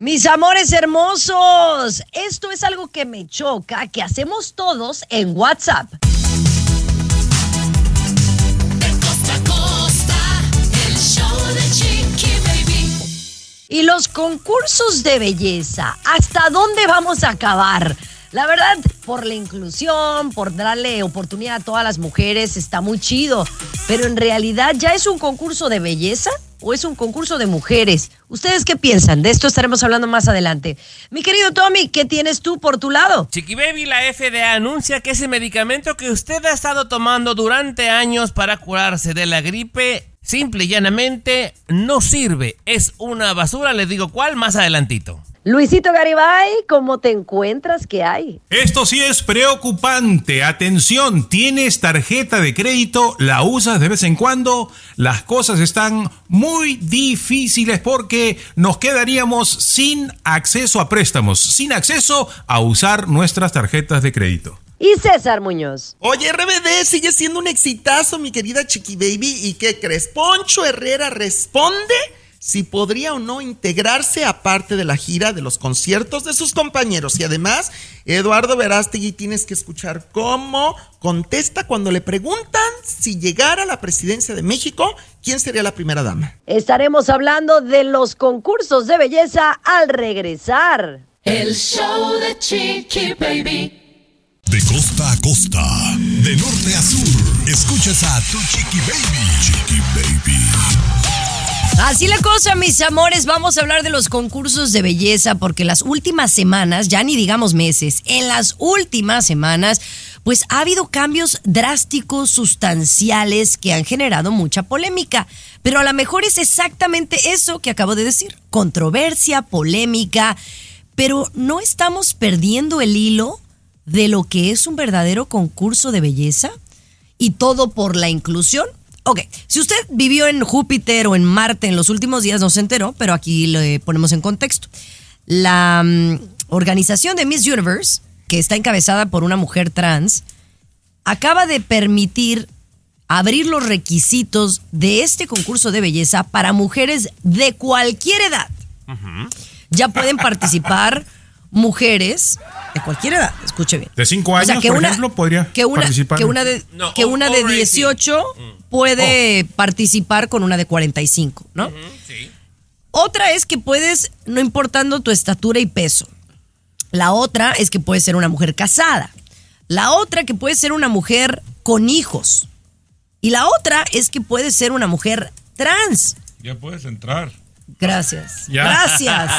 Mis amores hermosos, esto es algo que me choca, que hacemos todos en WhatsApp. Y los concursos de belleza, ¿hasta dónde vamos a acabar? La verdad, por la inclusión, por darle oportunidad a todas las mujeres, está muy chido. Pero en realidad, ¿ya es un concurso de belleza? O es un concurso de mujeres? ¿Ustedes qué piensan? De esto estaremos hablando más adelante. Mi querido Tommy, ¿qué tienes tú por tu lado? Chiqui Baby, la FDA anuncia que ese medicamento que usted ha estado tomando durante años para curarse de la gripe, simple y llanamente no sirve. Es una basura, les digo cuál más adelantito. Luisito Garibay, ¿cómo te encuentras? ¿Qué hay? Esto sí es preocupante. Atención, tienes tarjeta de crédito, la usas de vez en cuando. Las cosas están muy difíciles porque nos quedaríamos sin acceso a préstamos, sin acceso a usar nuestras tarjetas de crédito. Y César Muñoz. Oye, RBD sigue siendo un exitazo, mi querida Chiqui Baby. ¿Y qué crees? Poncho Herrera responde si podría o no integrarse a parte de la gira de los conciertos de sus compañeros. Y además, Eduardo Verástegui tienes que escuchar cómo contesta cuando le preguntan si llegara a la presidencia de México, ¿quién sería la primera dama? Estaremos hablando de los concursos de belleza al regresar. El show de Chiqui Baby. De costa a costa, de norte a sur, escuchas a tu Chiqui Baby. Chiqui Baby. Así la cosa, mis amores, vamos a hablar de los concursos de belleza porque las últimas semanas, ya ni digamos meses, en las últimas semanas, pues ha habido cambios drásticos, sustanciales que han generado mucha polémica. Pero a lo mejor es exactamente eso que acabo de decir, controversia, polémica, pero no estamos perdiendo el hilo de lo que es un verdadero concurso de belleza y todo por la inclusión. Ok, si usted vivió en Júpiter o en Marte en los últimos días, no se enteró, pero aquí lo ponemos en contexto. La mm, organización de Miss Universe, que está encabezada por una mujer trans, acaba de permitir abrir los requisitos de este concurso de belleza para mujeres de cualquier edad. Ya pueden participar mujeres de cualquier edad, escuche bien. De 5 años, por ejemplo, podría que una, participar. Que una de, que una de 18 puede participar con una de 45, ¿no? sí. Otra es que puedes, no importando tu estatura y peso. La otra es que puedes ser una mujer casada. La otra que puede ser una mujer con hijos. Y la otra es que puedes ser una mujer trans. Ya puedes entrar. Gracias. Gracias.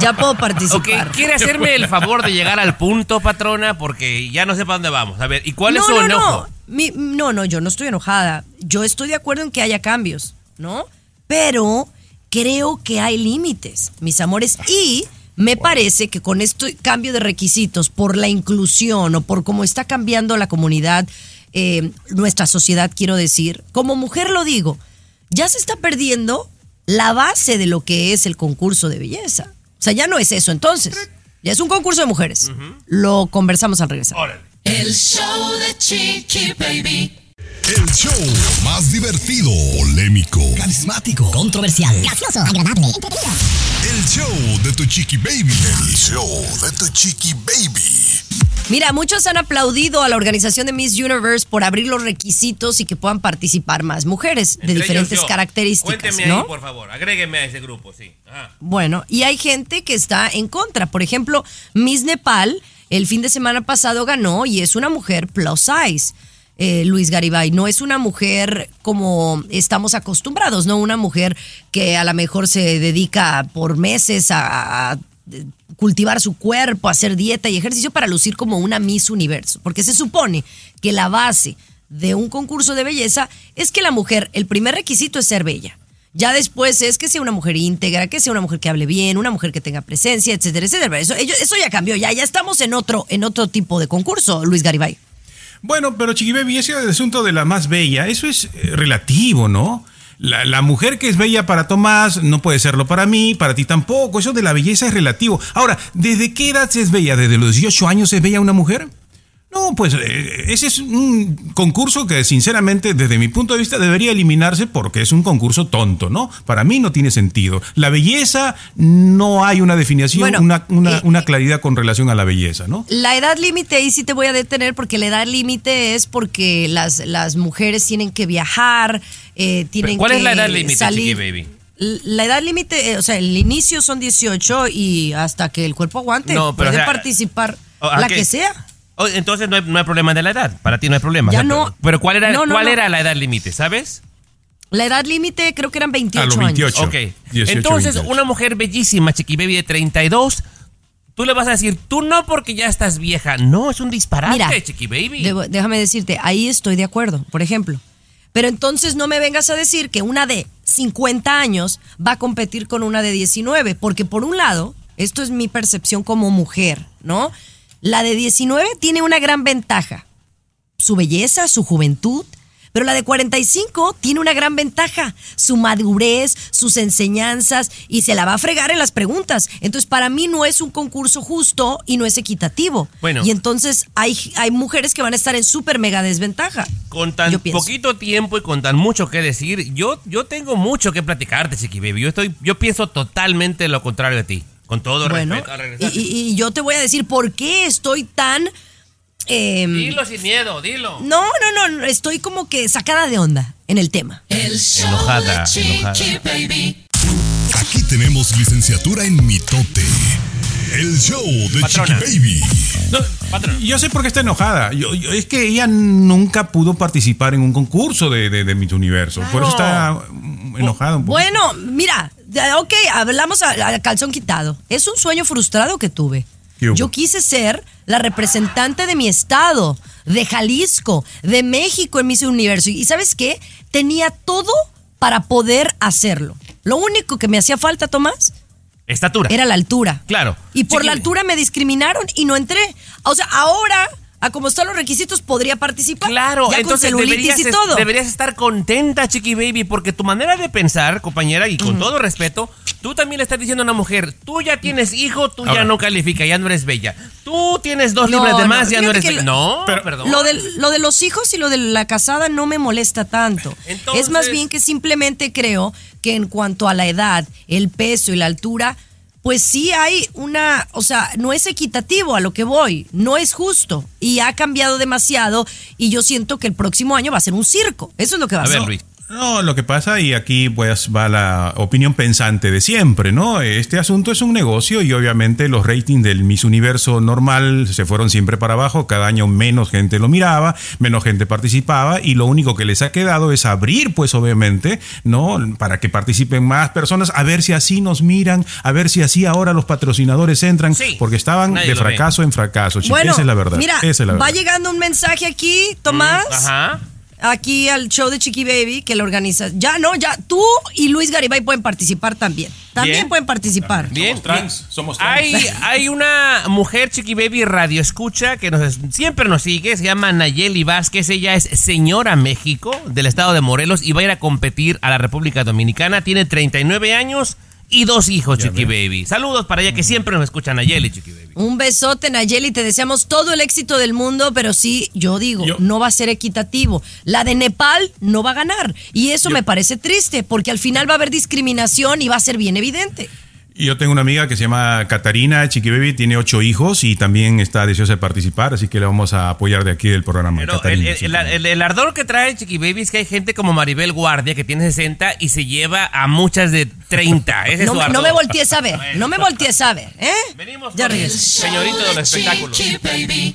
Ya puedo participar. ¿Quiere hacerme el favor de llegar al punto, patrona? Porque ya no sé para dónde vamos. A ver, ¿y cuál es su enojo? No. no, no, yo no estoy enojada. Yo estoy de acuerdo en que haya cambios, ¿no? Pero creo que hay límites, mis amores. Y me parece que con este cambio de requisitos por la inclusión o por cómo está cambiando la comunidad, eh, nuestra sociedad, quiero decir, como mujer lo digo, ya se está perdiendo la base de lo que es el concurso de belleza. O sea, ya no es eso entonces. Ya es un concurso de mujeres. Lo conversamos al regresar. El show de Chiqui Baby. El show más divertido, polémico, carismático, controversial, gracioso, agradable, El show de tu Chiqui Baby. El show de tu Chiqui Baby. Mira, muchos han aplaudido a la organización de Miss Universe por abrir los requisitos y que puedan participar más mujeres de diferentes características. Cuénteme ¿no? ahí, por favor. Agrégueme a ese grupo, sí. Bueno, y hay gente que está en contra. Por ejemplo, Miss Nepal el fin de semana pasado ganó y es una mujer plus size. Eh, Luis Garibay. No es una mujer como estamos acostumbrados, ¿no? Una mujer que a lo mejor se dedica por meses a, cultivar su cuerpo, hacer dieta y ejercicio para lucir como una Miss Universo. Porque se supone que la base de un concurso de belleza es que la mujer, el primer requisito es ser bella. Ya después es que sea una mujer íntegra, que sea una mujer que hable bien, una mujer que tenga presencia, etcétera, etcétera. Eso, eso ya cambió, ya, ya estamos en otro, en otro tipo de concurso, Luis Garibay. Bueno, pero Chiquibaby, ese asunto de la más bella, eso es eh, relativo, ¿no? La, mujer que es bella para Tomás no puede serlo para mí, para ti tampoco. Eso de la belleza es relativo. Ahora, ¿desde qué edad se es bella? ¿Desde los 18 años es bella una mujer? No, pues eh, ese es un concurso que sinceramente desde mi punto de vista debería eliminarse porque es un concurso tonto, ¿no? Para mí no tiene sentido. La belleza no hay una definición, Bueno, una, una- eh, una claridad con relación a la belleza, ¿no? La edad límite ahí sí te voy a detener porque la edad límite es porque las, las mujeres tienen que viajar, eh, tienen ¿Cuál que es la edad límite, salir. Chiqui Baby? La edad límite, eh, o sea, el inicio son 18 y hasta que el cuerpo aguante No, pero, puede o sea, participar o- ¿a la que sea. Oh, entonces no hay, no hay problema de la edad. Para ti no hay problema. Ya O sea, no. Pero, pero ¿cuál era, No, no, cuál no. era la edad límite? ¿Sabes? La edad límite creo que eran 28 A los 28. años. Ok. 18, Entonces, 28. una mujer bellísima, Chiqui Baby de 32, tú le vas a decir, tú no porque ya estás vieja. No, es un disparate, Mira, Chiqui Baby. debo- déjame decirte, ahí estoy de acuerdo, por ejemplo. Pero entonces no me vengas a decir que una de 50 años va a competir con una de 19, porque por un lado, esto es mi percepción como mujer, ¿no? La de 19 tiene una gran ventaja, su belleza, su juventud, pero la de 45 tiene una gran ventaja, su madurez, sus enseñanzas y se la va a fregar en las preguntas. Entonces, para mí no es un concurso justo y no es equitativo. Bueno. Y entonces hay, hay mujeres que van a estar en súper mega desventaja. Con tan Yo poquito tiempo y con tan mucho que decir, yo, yo tengo mucho que platicarte, Chiqui Baby. Yo, estoy, yo pienso totalmente lo contrario de ti. Con todo Bueno, respeto. y, regresar. y- y yo te voy a decir por qué estoy tan... em, Dilo sin miedo, dilo. no, no, no, estoy como que sacada de onda en el tema. El show Enojada, de Chiqui enojada. Baby. Aquí tenemos licenciatura en mitote. El show de Patrona. Chiqui Baby. No, yo sé por qué está enojada. Yo- yo- es que ella nunca pudo participar en un concurso de, de, de Miss Universo. Por eso está mm, enojada un poco. Bueno, mira, ok, hablamos a, a calzón quitado. Es un sueño frustrado que tuve. Yo quise ser la representante de mi estado, de Jalisco, de México en Miss Universo. Y ¿sabes qué? Tenía todo para poder hacerlo. Lo único que me hacía falta, Tomás, Estatura. era la altura. Claro. Y por la altura me discriminaron y no entré. O sea, ahora, a como están los requisitos, podría participar. Claro, ya con entonces celulitis deberías, y todo. deberías estar contenta, Chiqui Baby, porque tu manera de pensar, compañera, y con todo respeto, tú también le estás diciendo a una mujer, tú ya tienes hijo, tú ya no califica, ya no eres bella. Tú tienes dos No, libras de no, más, ya no eres bella. lo- No, Pero- perdón. Lo de, lo de los hijos y lo de la casada no me molesta tanto. Entonces- es más bien que simplemente creo que en cuanto a la edad, el peso y la altura, pues sí hay una, o sea, no es equitativo a lo que voy, no es justo y ha cambiado demasiado y yo siento que el próximo año va a ser un circo. Eso es lo que va a, A ver, ser. Luis. No, lo que pasa, y aquí pues va la opinión pensante de siempre, ¿no? Este asunto es un negocio y obviamente los ratings del Miss Universo normal se fueron siempre para abajo, cada año menos gente lo miraba, menos gente participaba y lo único que les ha quedado es abrir pues obviamente, ¿no? Para que participen más personas, a ver si así nos miran, a ver si así ahora los patrocinadores entran, Sí, porque estaban de ve. fracaso en fracaso, chicos. Bueno, esa es la verdad. mira, esa es la va llegando un mensaje aquí, Tomás. Mm, Ajá. Aquí al show de Chiqui Baby que lo organiza. Ya, no, ya, tú y Luis Garibay pueden participar también. También Bien. pueden participar. Bien, Somos trans, bien. somos trans. Hay, hay una mujer Chiqui Baby radio escucha que nos, siempre nos sigue, se llama Nayeli Vázquez, ella es señora México del estado de Morelos y va a ir a competir a la República Dominicana, tiene 39 años y dos hijos Chiqui Baby. Saludos para ella que siempre nos escucha Nayeli Chiqui Baby. Un besote, Nayeli. Te deseamos todo el éxito del mundo, pero sí, yo digo, Yo- no va a ser equitativo. La de Nepal no va a ganar. Y eso me parece triste, porque al final va a haber discriminación y va a ser bien evidente. Y Yo tengo una amiga que se llama Catarina Chiqui Baby, tiene ocho hijos y también está deseosa de participar, así que le vamos a apoyar de aquí del programa. Pero el, Catarina, el- el- el- el ardor que trae Chiqui Baby es que hay gente como Maribel Guardia que tiene 60 y se lleva a muchas de 30. Ese es No, su me- ardor. no me voltees a ver, no me voltees a ver, ¿eh? Venimos Ya con el señorito de los espectáculos. Chiqui Baby.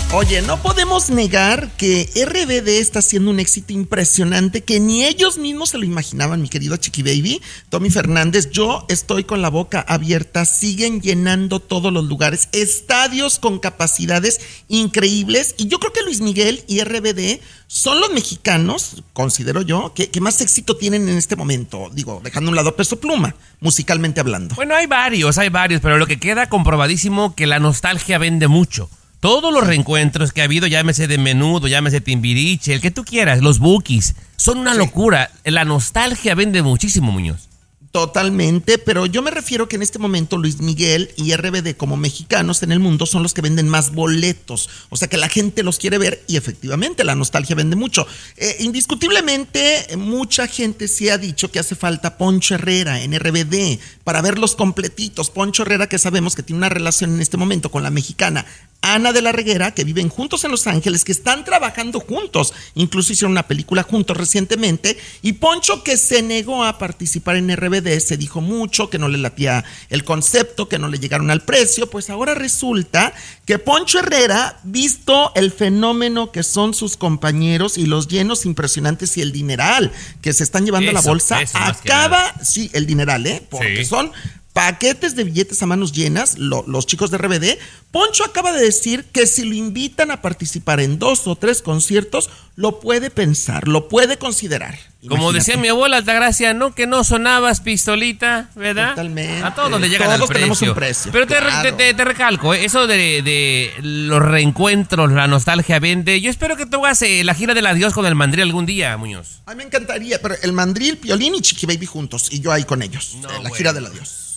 Oye, no podemos negar que RBD está haciendo un éxito impresionante que ni ellos mismos se lo imaginaban, mi querido Chiqui Baby. Tommy Fernández, yo estoy con la boca abierta, siguen llenando todos los lugares, estadios con capacidades increíbles. Y yo creo que Luis Miguel y RBD son los mexicanos, considero yo, que, más éxito tienen en este momento. Digo, dejando a un lado peso pluma, musicalmente hablando. Bueno, hay varios, hay varios, pero lo que queda comprobadísimo que la nostalgia vende mucho. Todos los reencuentros que ha habido, llámese de menudo, llámese Timbiriche, el que tú quieras, los bookies, son una locura. La nostalgia vende muchísimo, Muñoz. Totalmente, pero yo me refiero que en este momento Luis Miguel y RBD como mexicanos en el mundo son los que venden más boletos, o sea que la gente los quiere ver y efectivamente la nostalgia vende mucho. Eh, indiscutiblemente mucha gente sí ha dicho que hace falta Poncho Herrera en RBD para verlos completitos. Poncho Herrera que sabemos que tiene una relación en este momento con la mexicana Ana de la Reguera, que viven juntos en Los Ángeles, que están trabajando juntos, incluso hicieron una película juntos recientemente, y Poncho que se negó a participar en RBD, se dijo mucho, que no le latía el concepto, que no le llegaron al precio, pues ahora resulta que Poncho Herrera, visto el fenómeno que son sus compañeros y los llenos impresionantes y el dineral que se están llevando a la bolsa, acaba, sí, el dineral, ¿eh? Porque Sí. son paquetes de billetes a manos llenas, lo- los chicos de RBD. Poncho acaba de decir que si lo invitan a participar en dos o tres conciertos, lo puede pensar, lo puede considerar. Como decía mi abuela Altagracia, no que no sonabas pistolita, ¿verdad? Totalmente. A todos le llegan Todos al precio. tenemos un precio, Pero claro. te- te recalco, ¿eh? eso de, de los reencuentros, la nostalgia vende. Yo espero que tú hagas eh, la gira del adiós con el mandril algún día, Muñoz. A mí me encantaría, pero el mandril, Piolín y Chiqui Baby juntos, y yo ahí con ellos. No, eh, la bueno. gira del adiós.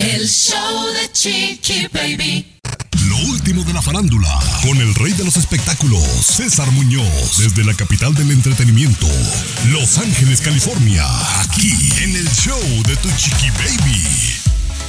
El show de Chiqui Baby. Lo último de la farándula, con el rey de los espectáculos, César Muñoz, desde la capital del entretenimiento, Los Ángeles, California, aquí en el show de Tu Chiqui Baby.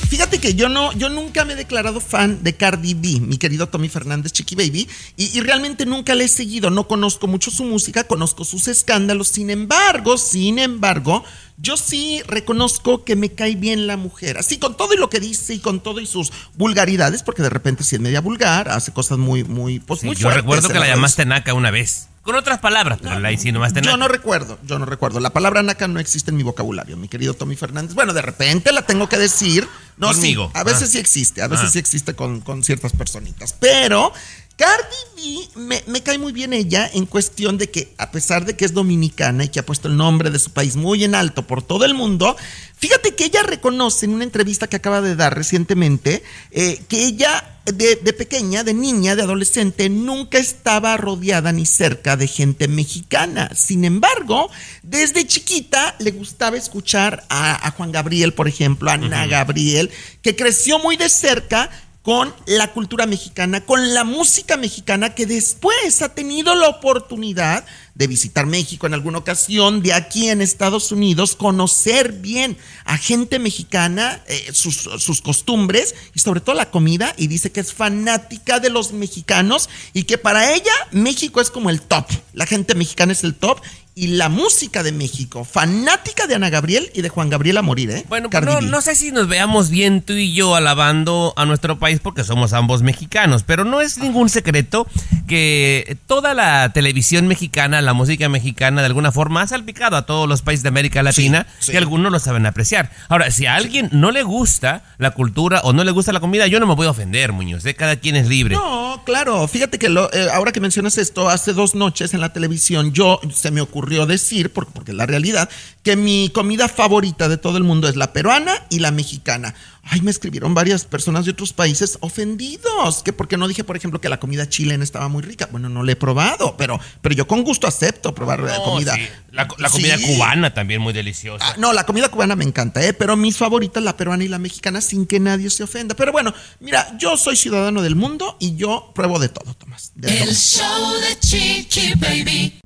Fíjate que yo no, yo nunca me he declarado fan de Cardi B, mi querido Tommy Fernández Chiqui Baby, y, y realmente nunca le he seguido. No conozco mucho su música, conozco sus escándalos. Sin embargo, sin embargo, yo sí reconozco que me cae bien la mujer. Así con todo y lo que dice y con todo y sus vulgaridades, porque de repente sí es media vulgar, hace cosas muy, muy, pues Sí, muy yo fuertes recuerdo que la llamaste naca una vez. Con otras palabras, pero la insinuaste naca. yo no recuerdo, yo no recuerdo. La palabra naca no existe en mi vocabulario, mi querido Tommy Fernández. Bueno, de repente la tengo que decir. No, sí, Conmigo. a veces Ah. sí existe, a veces Ah. sí existe con, con ciertas personitas. Pero Cardi B me, me cae muy bien ella en cuestión de que, a pesar de que es dominicana y que ha puesto el nombre de su país muy en alto por todo el mundo, fíjate que ella reconoce en una entrevista que acaba de dar recientemente eh, que ella de, de pequeña, de niña, de adolescente, nunca estaba rodeada ni cerca de gente mexicana. Sin embargo, desde chiquita le gustaba escuchar a, a Juan Gabriel, por ejemplo, a Ana Gabriel, que creció muy de cerca con la cultura mexicana, con la música mexicana, que después ha tenido la oportunidad de visitar México en alguna ocasión, de aquí en Estados Unidos, conocer bien a gente mexicana, eh, sus, sus costumbres y sobre todo la comida, y dice que es fanática de los mexicanos y que para ella México es como el top, la gente mexicana es el top. Y la música de México, fanática de Ana Gabriel y de Juan Gabriel a morir, ¿eh? Bueno, pues Cardi no, sé si nos veamos bien tú y yo alabando a nuestro país porque somos ambos mexicanos, pero no es ningún secreto que toda la televisión mexicana, la música mexicana, de alguna forma ha salpicado a todos los países de América Latina sí. y algunos lo saben apreciar. Ahora, si a alguien no le gusta la cultura o no le gusta la comida, yo no me voy a ofender, Muñoz, ¿eh? cada quien es libre. No, claro. Fíjate que lo- eh, ahora que mencionas esto, hace dos noches en la televisión, yo se me ocurrió decir, porque, porque es la realidad, que mi comida favorita de todo el mundo es la peruana y la mexicana. Ay, me escribieron varias personas de otros países ofendidos, que porque no dije, por ejemplo, que la comida chilena estaba muy rica. Bueno, no la he probado, pero, pero yo con gusto acepto probar No, comida. sí, La, la comida Sí. cubana también muy deliciosa. Ah, no, la comida cubana me encanta, ¿eh? pero mis favoritas, la peruana y la mexicana, sin que nadie se ofenda. Pero bueno, mira, yo soy ciudadano del mundo y yo pruebo de todo, Tomás. de todo. El show de Chiqui Baby.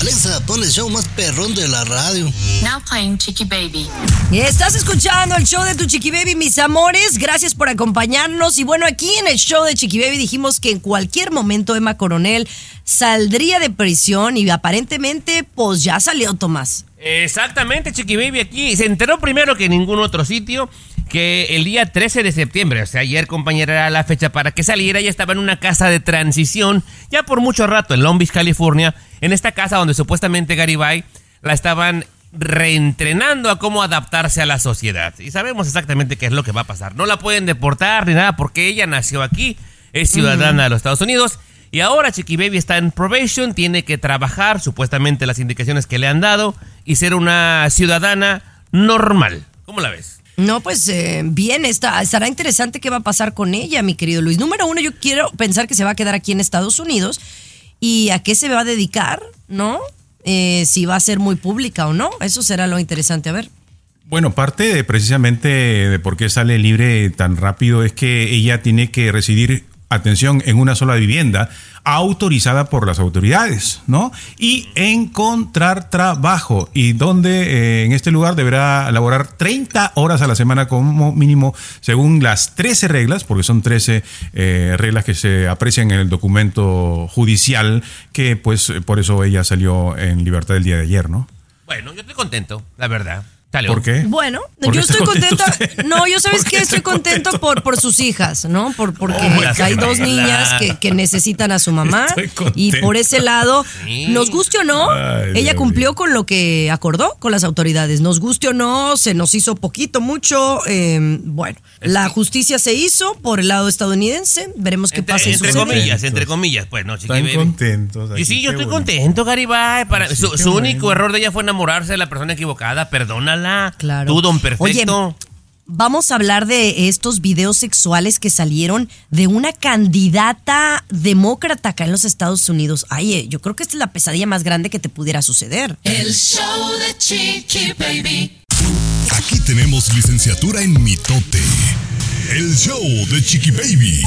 Alexa, pon el show más perrón de la radio. Now playing Chicky Baby. Estás escuchando el show de tu Chiqui Baby, mis amores. Gracias por acompañarnos. Y bueno, aquí en el show de Chiqui Baby dijimos que en cualquier momento Emma Coronel saldría de prisión y aparentemente, pues ya salió Tomás. Exactamente, Chiqui Baby aquí se enteró primero que en ningún otro sitio que el día 13 de septiembre, o sea, ayer compañera era la fecha para que saliera, ella estaba en una casa de transición ya por mucho rato en Long Beach, California, en esta casa donde supuestamente Garibay la estaban reentrenando a cómo adaptarse a la sociedad. Y sabemos exactamente qué es lo que va a pasar. No la pueden deportar ni nada porque ella nació aquí, es ciudadana de los Estados Unidos. Y ahora Chiqui Baby está en probation, tiene que trabajar, supuestamente las indicaciones que le han dado, y ser una ciudadana normal. ¿Cómo la ves? No, pues eh, bien, está, estará interesante qué va a pasar con ella, mi querido Luis. Número uno, yo quiero pensar que se va a quedar aquí en Estados Unidos y a qué se va a dedicar, ¿no? Eh, si va a ser muy pública o no, eso será lo interesante a ver. Bueno, parte de, precisamente de por qué sale libre tan rápido es que ella tiene que residir, atención, en una sola vivienda autorizada por las autoridades, ¿no? Y encontrar trabajo y donde eh, en este lugar deberá laborar 30 horas a la semana como mínimo según las 13 reglas, porque son 13 eh, reglas que se aprecian en el documento judicial, que pues por eso ella salió en libertad el día de ayer, ¿no? Bueno, yo estoy contento, la verdad. ¿Por qué? Bueno, ¿Por yo estoy contenta. usted? No, yo sabes ¿Por que qué estoy contento por, por sus hijas, ¿no? Por, porque Oh, hay dos niñas que, que necesitan a su mamá. Y por ese lado, Sí. nos guste o no, Ay, ella Dios cumplió con lo que acordó con las autoridades. Nos guste o no, se nos hizo poquito, mucho. eh, bueno, la justicia se hizo por el lado estadounidense. Veremos qué Entre, pasa y entre sucede. comillas, entre comillas, pues no, chiqui Están baby. contentos. Y aquí, sí, yo estoy bueno. contento, Garibay. Para, Sí, su qué su bueno. único error de ella fue enamorarse de la persona equivocada. Perdónala. Claro. Tú, don perfecto. Oye, vamos a hablar de estos videos sexuales que salieron de una candidata demócrata acá en los Estados Unidos. Ay, eh, yo creo que esta es la pesadilla más grande que te pudiera suceder. El show de Chiqui Baby. Aquí tenemos licenciatura en mitote. El show de Chiqui Baby.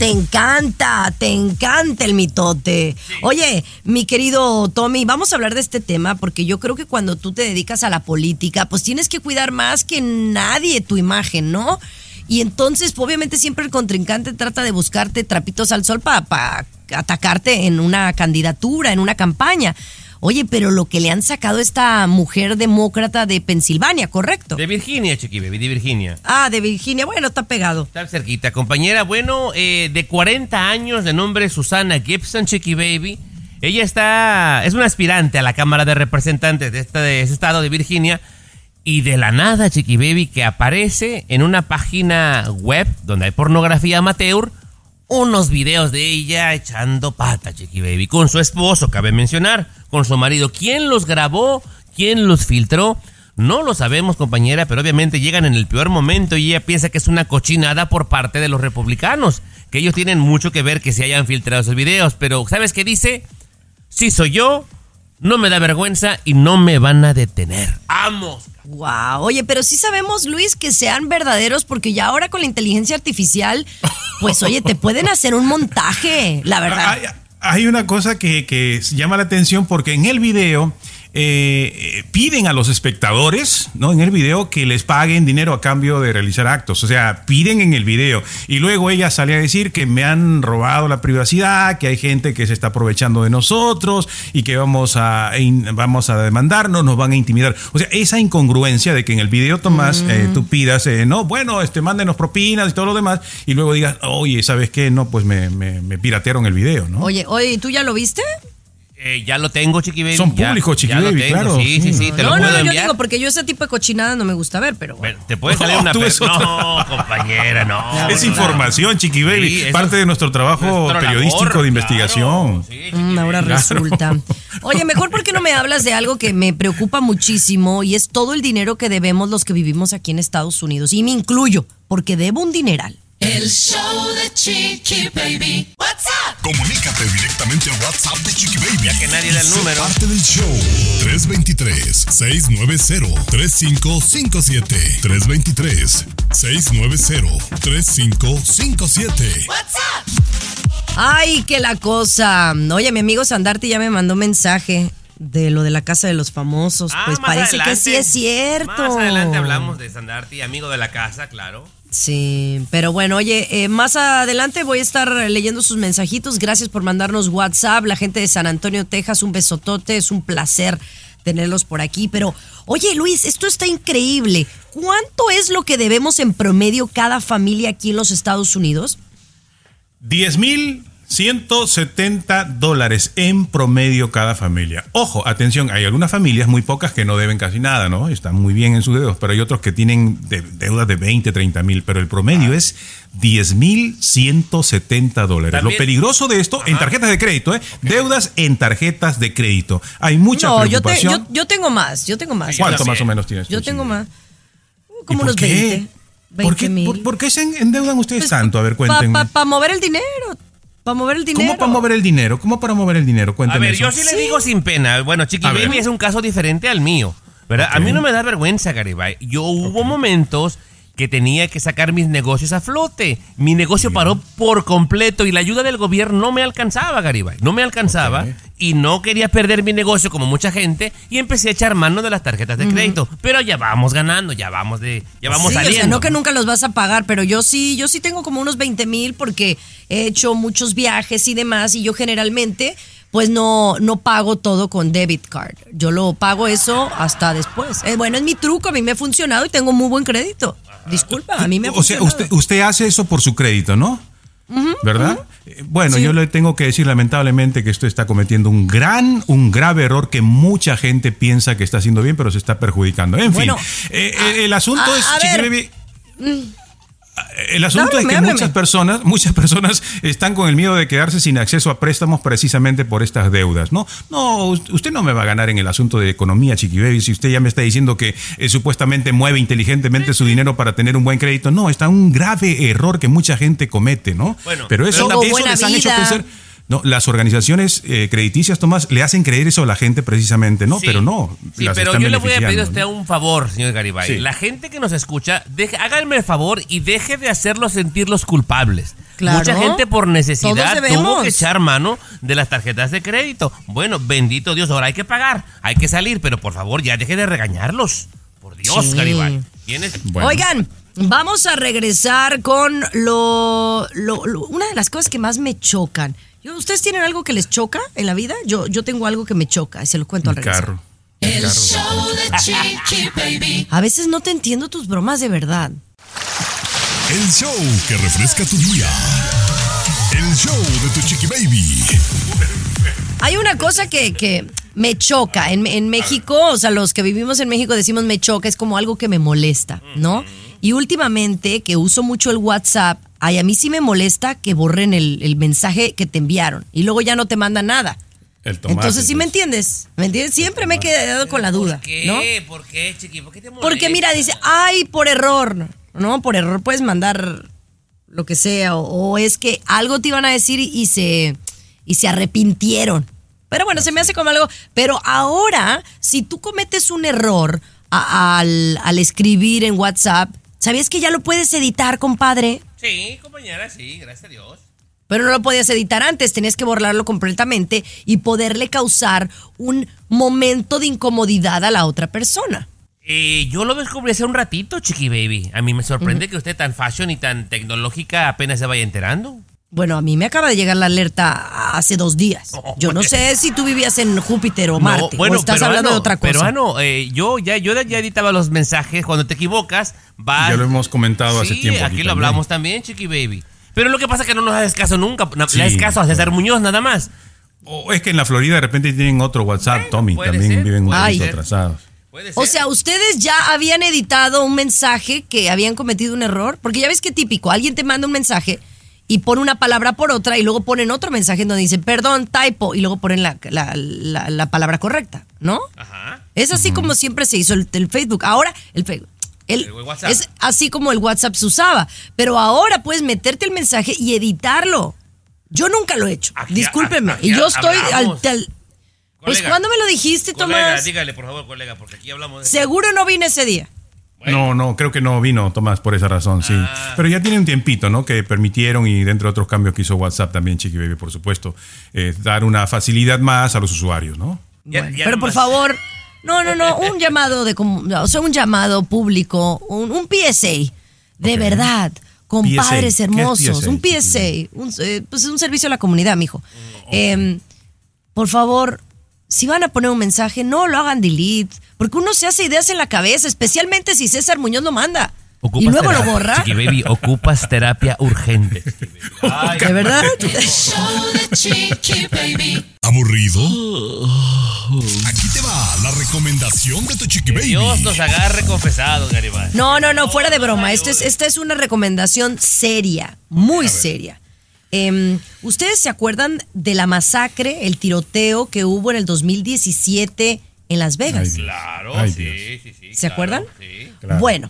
Te encanta, te encanta el mitote. Oye, mi querido Tommy, vamos a hablar de este tema porque yo creo que cuando tú te dedicas a la política, pues tienes que cuidar más que nadie tu imagen, ¿no? Y entonces, obviamente, siempre el contrincante trata de buscarte trapitos al sol para atacarte en una candidatura, en una campaña. Oye, pero lo que le han sacado a esta mujer demócrata de Pensilvania, ¿correcto? De Virginia, chiqui baby, de Virginia. Ah, de Virginia, bueno, está pegado. Está cerquita, compañera. Bueno, eh, de 40 años, de nombre Susana Gibson, Chiqui Baby. Ella está, es una aspirante a la Cámara de Representantes de, esta, de ese estado de Virginia. Y de la nada, Chiqui Baby, que aparece en una página web donde hay pornografía amateur, unos videos de ella echando pata, Chiqui Baby, con su esposo, cabe mencionar, con su marido. ¿Quién los grabó? ¿Quién los filtró? No lo sabemos, compañera, pero obviamente llegan en el peor momento y ella piensa que es una cochinada por parte de los republicanos, que ellos tienen mucho que ver que se hayan filtrado esos videos, pero ¿sabes qué dice? Si soy yo, no me da vergüenza y no me van a detener. ¡Vamos! Wow, oye, pero sí sabemos, Luis, que sean verdaderos porque ya ahora con la inteligencia artificial, pues oye, te pueden hacer un montaje, la verdad. Hay, una cosa que, que llama la atención porque en el video eh, eh, piden a los espectadores, ¿no? En el video que les paguen dinero a cambio de realizar actos. O sea, piden en el video. Y luego ella sale a decir que me han robado la privacidad, que hay gente que se está aprovechando de nosotros y que vamos a, vamos a demandarnos, nos van a intimidar. O sea, esa incongruencia de que en el video, Tomás, eh, tú pidas, eh, no, bueno, este, mándenos propinas y todo lo demás, y luego digas, oye, ¿sabes qué? No, pues me, me, me piratearon el video, ¿no? Oye, oye, ¿tú ya lo viste? Eh, ya lo tengo, Chiqui Baby. Son públicos, Chiqui ya Baby, tengo, claro. Sí, sí, sí, te no, lo no, puedo no, yo enviar. digo, porque yo ese tipo de cochinada no me gusta ver, pero bueno. Te puede salir No, una. No, compañera, no. Es información, Chiqui Baby. Sí, parte de nuestro trabajo periodístico labor, de investigación. claro. Sí, Chiqui Mm, ahora resulta. Oye, mejor porque no me hablas de algo que me preocupa muchísimo y es todo el dinero que debemos los que vivimos aquí en Estados Unidos. Y me incluyo, porque debo un dineral. El show de Chiqui Baby. What's up? Comunícate directamente a WhatsApp de Chiqui Baby. Ya que nadie da el número. parte del show. 323-690-3557. 323-690-3557. What's up? Ay, que la cosa. Oye, mi amigo Sandarte ya me mandó mensaje de lo de la casa de los famosos. Ah, pues más parece que sí es cierto. Más adelante hablamos de Sandarti, amigo de la casa, claro. Sí, pero bueno, oye, eh, más adelante voy a estar leyendo sus mensajitos. Gracias por mandarnos WhatsApp. La gente de San Antonio, Texas, un besotote. Es un placer tenerlos por aquí. Pero, oye, Luis, esto está increíble. ¿Cuánto es lo que debemos en promedio cada familia aquí en los Estados Unidos? 10 mil 170 dólares en promedio cada familia. Ojo, atención, hay algunas familias, muy pocas, que no deben casi nada, ¿no? Están muy bien en sus deudas, pero hay otros que tienen de- deudas de 20, 30 mil, pero el promedio es 10 mil 170 dólares. Lo peligroso de esto, en tarjetas de crédito, ¿eh? Deudas en tarjetas de crédito. Hay mucha no, yo, te- preocupación. yo, yo tengo más, yo tengo más. ¿Cuánto más o menos tienes? Yo tú, tengo más. Como ¿Y por unos qué? 20. ¿Por qué, 20 mil. por, por qué se endeudan ustedes Pues, tanto? A ver, Para cuéntenme. mover el dinero. Para mover el dinero. ¿Cómo para mover el dinero? ¿Cómo para mover el dinero? A Cuéntame ver, eso. yo sí, le digo sin pena. Bueno, Chiqui A ver. Baby es un caso diferente al mío. ¿verdad? A mí no me da vergüenza, Garibay. Yo hubo momentos que tenía que sacar mis negocios a flote. Mi negocio paró por completo y la ayuda del gobierno no me alcanzaba, Garibay. No me alcanzaba. Y no quería perder mi negocio como mucha gente y empecé a echar mano de las tarjetas de crédito. Pero ya vamos ganando, ya vamos de, ya vamos sí, saliendo. o sea, no que nunca los vas a pagar, pero yo sí, yo sí tengo como unos 20 mil porque he hecho muchos viajes y demás y yo generalmente pues no, no pago todo con debit card. Yo lo pago eso hasta después. Eh, bueno, es mi truco, a mí me ha funcionado y tengo muy buen crédito. Disculpa, a mí me ha O sea, funcionado. usted, usted hace eso por su crédito, ¿no? ¿Verdad? Eh, Bueno, Sí. yo le tengo que decir lamentablemente que usted está cometiendo un gran, un grave error que mucha gente piensa que está haciendo bien, pero se está perjudicando. En Bueno, fin, eh, el asunto a- es, a ver. El asunto Háblame, es que háblame. muchas personas, muchas personas están con el miedo de quedarse sin acceso a préstamos precisamente por estas deudas, ¿no? No, us- usted no me va a ganar en el asunto de economía, Chiqui Baby, si usted ya me está diciendo que eh, supuestamente mueve inteligentemente su dinero para tener un buen crédito. No, está un grave error que mucha gente comete, ¿no? Bueno, pero eso, Tengo eso les han hecho pensar. No, las organizaciones eh, crediticias, Tomás, le hacen creer eso a la gente precisamente, ¿no? Sí. Pero no. Sí, las pero están yo le voy a pedir a usted ¿no? un favor, señor Garibay. Sí. La gente que nos escucha, deje, háganme el favor y deje de hacerlos sentirlos culpables. Claro. Mucha gente por necesidad tuvo que echar mano de las tarjetas de crédito. Bueno, bendito Dios, ahora hay que pagar, hay que salir, pero por favor ya deje de regañarlos. Por Dios, Sí. Garibay. ¿Tienes? Bueno. Oigan, vamos a regresar con lo, lo- lo- una de las cosas que más me chocan. ¿Ustedes tienen algo que les choca en la vida? Yo, yo tengo algo que me choca y se lo cuento al Un regresar. carro. El show de Chiqui Baby. A veces no te entiendo tus bromas de verdad. El show que refresca tu día. El show de tu chiqui baby. Hay una cosa que, que me choca en, en México, o sea, los que vivimos en México decimos me choca, es como algo que me molesta, ¿no? Y últimamente que uso mucho el WhatsApp, ay, a mí sí me molesta que borren el, el mensaje que te enviaron y luego ya no te mandan nada. El tomate, entonces, ¿sí me entonces. entiendes? ¿Me entiendes? Siempre me he quedado con la duda, ¿Por qué? ¿no? ¿Por qué, chiqui? ¿Por qué te molesta? Porque mira, dice, ay, por error, ¿no? Por error puedes mandar lo que sea, o, o es que algo te iban a decir y se, y se arrepintieron. Pero bueno, se me hace como algo. Pero ahora, si tú cometes un error a- al, al escribir en WhatsApp, ¿sabías que ya lo puedes editar, compadre? Sí, compañera, sí, gracias a Dios. Pero no lo podías editar antes, tenías que borrarlo completamente y poderle causar un momento de incomodidad a la otra persona. Eh, yo lo descubrí hace un ratito, Chiqui Baby. A mí me sorprende que usted tan fashion y tan tecnológica apenas se vaya enterando. Bueno, a mí me acaba de llegar la alerta hace dos días. Yo no sé si tú vivías en Júpiter o Marte o estás hablando de otra cosa. Pero Ano, eh, yo ya yo ya editaba los mensajes. Cuando te equivocas, vas. Ya lo hemos comentado hace tiempo. Aquí, lo también. hablamos también, Chiqui Baby. Pero lo que pasa es que no nos haces caso nunca. Sí. Le haces caso a César Muñoz nada más. O es que en la Florida de repente tienen otro WhatsApp, Bueno, Tommy. También ser, viven un puede poquito ser. atrasados. Puede o sea, ustedes ya habían editado un mensaje que habían cometido un error, porque ya ves que típico, alguien te manda un mensaje y pone una palabra por otra y luego ponen otro mensaje en donde dice, perdón, typo, y luego ponen la, la- la- la palabra correcta, ¿no? Ajá. Es así como siempre se hizo el, el Facebook. Ahora, el Facebook. El, El WhatsApp. es así como el WhatsApp se usaba. Pero ahora puedes meterte el mensaje y editarlo. Yo nunca lo he hecho. Aquí- aquí y yo estoy al, hablamos. al- Pues, Colega, ¿cuándo me lo dijiste, Colega, Tomás? dígale, por favor, colega, porque aquí hablamos de. Seguro no vine ese día. No, no, creo que no vino Tomás por esa razón, sí. Ah. Pero ya tiene un tiempito, ¿no? Que permitieron, y dentro de otros cambios que hizo WhatsApp también, Chiqui Baby, por supuesto, eh, dar una facilidad más a los usuarios, ¿no? Ya- Bueno, ya pero por favor, no, no, no, un llamado de, o sea, un llamado público, un, un PSA, de verdad, compadres ¿Qué es hermosos, PSA? un PSA, un, eh, pues un servicio a la comunidad, mijo. Em, por favor, si van a poner un mensaje, no lo hagan delete, porque uno se hace ideas en la cabeza, especialmente si César Muñoz lo manda. Ocupas Y luego lo terapia, borra. Chiqui Baby, ocupas terapia urgente. Ay, De verdad. ¿Aburrido? Aquí te va la recomendación de tu chiqui baby. Dios nos agarre confesados, Garibay. No, no, no, fuera de broma. Esto es, esta es una recomendación seria, muy seria. Em, ¿Ustedes se acuerdan de la masacre, el tiroteo que hubo en el 2017 en Las Vegas? Ay, Claro, Ay, sí, sí, sí. ¿Se claro, acuerdan? Sí. Claro. Bueno,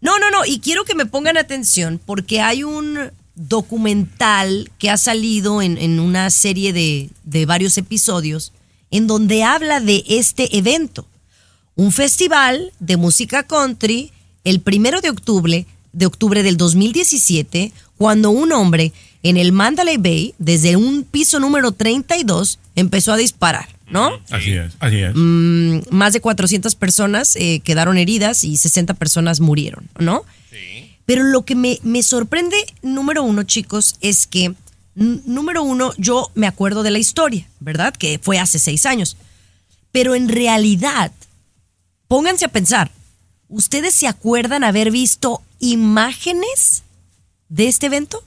No, no, no, y quiero que me pongan atención porque hay un documental que ha salido en, en una serie de, de varios episodios en donde habla de este evento. Un festival de música country el primero de octubre, de octubre del 2017, cuando un hombre en el Mandalay Bay, desde un piso número 32, empezó a disparar, ¿no? Así es, así es. Mm, más de 400 personas eh, quedaron heridas y 60 personas murieron, ¿no? Pero lo que me, me sorprende, número uno, chicos, es que, número uno, yo me acuerdo de la historia, ¿verdad? Que fue hace seis años. Pero en realidad, pónganse a pensar, ¿ustedes se acuerdan haber visto imágenes de este evento?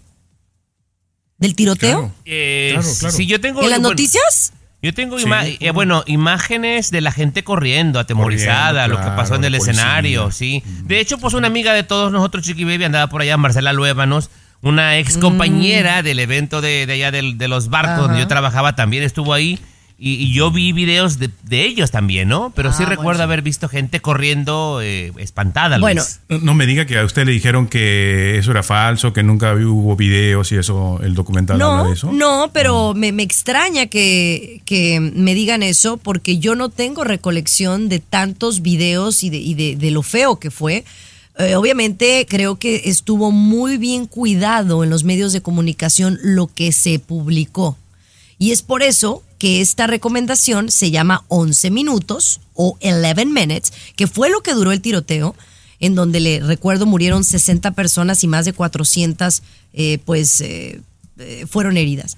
¿Del tiroteo? Claro. Eh, Claro, claro. Si yo tengo. ¿En las bueno, noticias? Yo tengo Sí, ima- ¿cómo eh, bueno, imágenes de la gente corriendo, atemorizada, Corriendo, lo que pasó en el policía. escenario, sí. De hecho, pues una amiga de todos nosotros, Chiqui Baby, andaba por allá, Marcela Luébanos, una ex compañera del evento de, de allá del- de los barcos donde Mm. Yo trabajaba, también estuvo ahí. Y, y yo vi videos de, de ellos también, ¿no? Pero sí Ah, recuerdo bueno. haber visto gente corriendo eh, espantada, Luis. Bueno, No- No me diga que a usted le dijeron que eso era falso, que nunca hubo videos y eso, el documental habla No, de eso. no, pero me, me extraña que, que me digan eso porque yo no tengo recolección de tantos videos y de, y de, de lo feo que fue. Eh, obviamente creo que estuvo muy bien cuidado en los medios de comunicación lo que se publicó. Y es por eso que esta recomendación se llama 11 minutos o 11 minutes, que fue lo que duró el tiroteo, en donde le recuerdo murieron 60 personas y más de 400 eh, pues eh, eh, fueron heridas.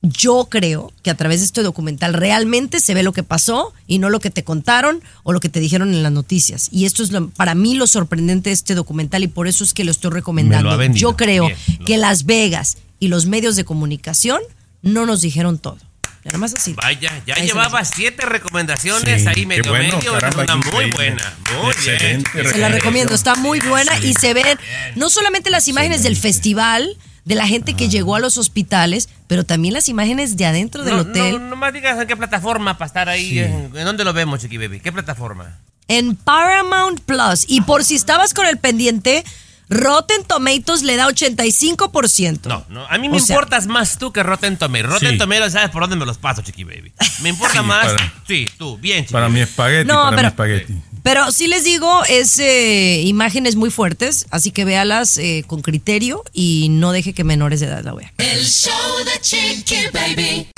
Yo creo que a través de este documental realmente se ve lo que pasó y no lo que te contaron o lo que te dijeron en las noticias. Y esto es lo- para mí lo sorprendente de este documental y por eso es que lo estoy recomendando. Lo vendido. Yo creo Bien, que Las Vegas y los medios de comunicación no nos dijeron todo. Nada más así. Vaya, ya Ahí llevaba siete recomendaciones Sí, ahí medio bueno, medio. caramba, es una muy increíble. buena. Muy Excelente bien. Se la recomiendo, está muy buena y se ven no solamente las imágenes del festival, de la gente que llegó a los hospitales, pero también las imágenes de adentro del no, hotel. No, no más digas en qué plataforma para estar ahí. En, ¿en dónde lo vemos, Chiqui Baby? ¿Qué plataforma? En Paramount Plus. Y por si estabas con el pendiente, Rotten Tomatoes le da 85%. No, no. A mí me O sea- importas más tú que Rotten Tomatoes. Rotten Sí. Tomatoes, ¿sabes por dónde me los paso, Chiqui Baby? Me importa más. para- sí, tú, bien, Chiqui Para mi espagueti, No, para mi espagueti. Pero sí les digo, es eh, imágenes muy fuertes, así que véalas eh, con criterio y no deje que menores de edad la vean. El show de Chiqui Baby.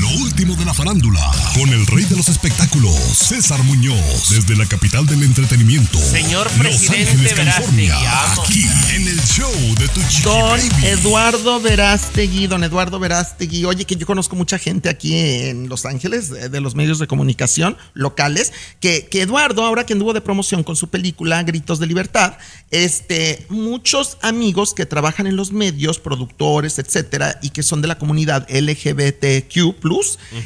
Lo último de la farándula, con el rey de los espectáculos, César Muñoz, desde la capital del entretenimiento. Señor Los presidente Ángeles, Verástegui, California, aquí en el show de tu chiqui Don baby. Eduardo Verástegui, don Eduardo Verástegui. Oye, que yo conozco mucha gente aquí en Los Ángeles, de, de los medios de comunicación locales, que, que Eduardo, ahora que anduvo de promoción con su película Gritos de Libertad, este, muchos amigos que trabajan en los medios, productores, etcétera, y que son de la comunidad LGBTQ,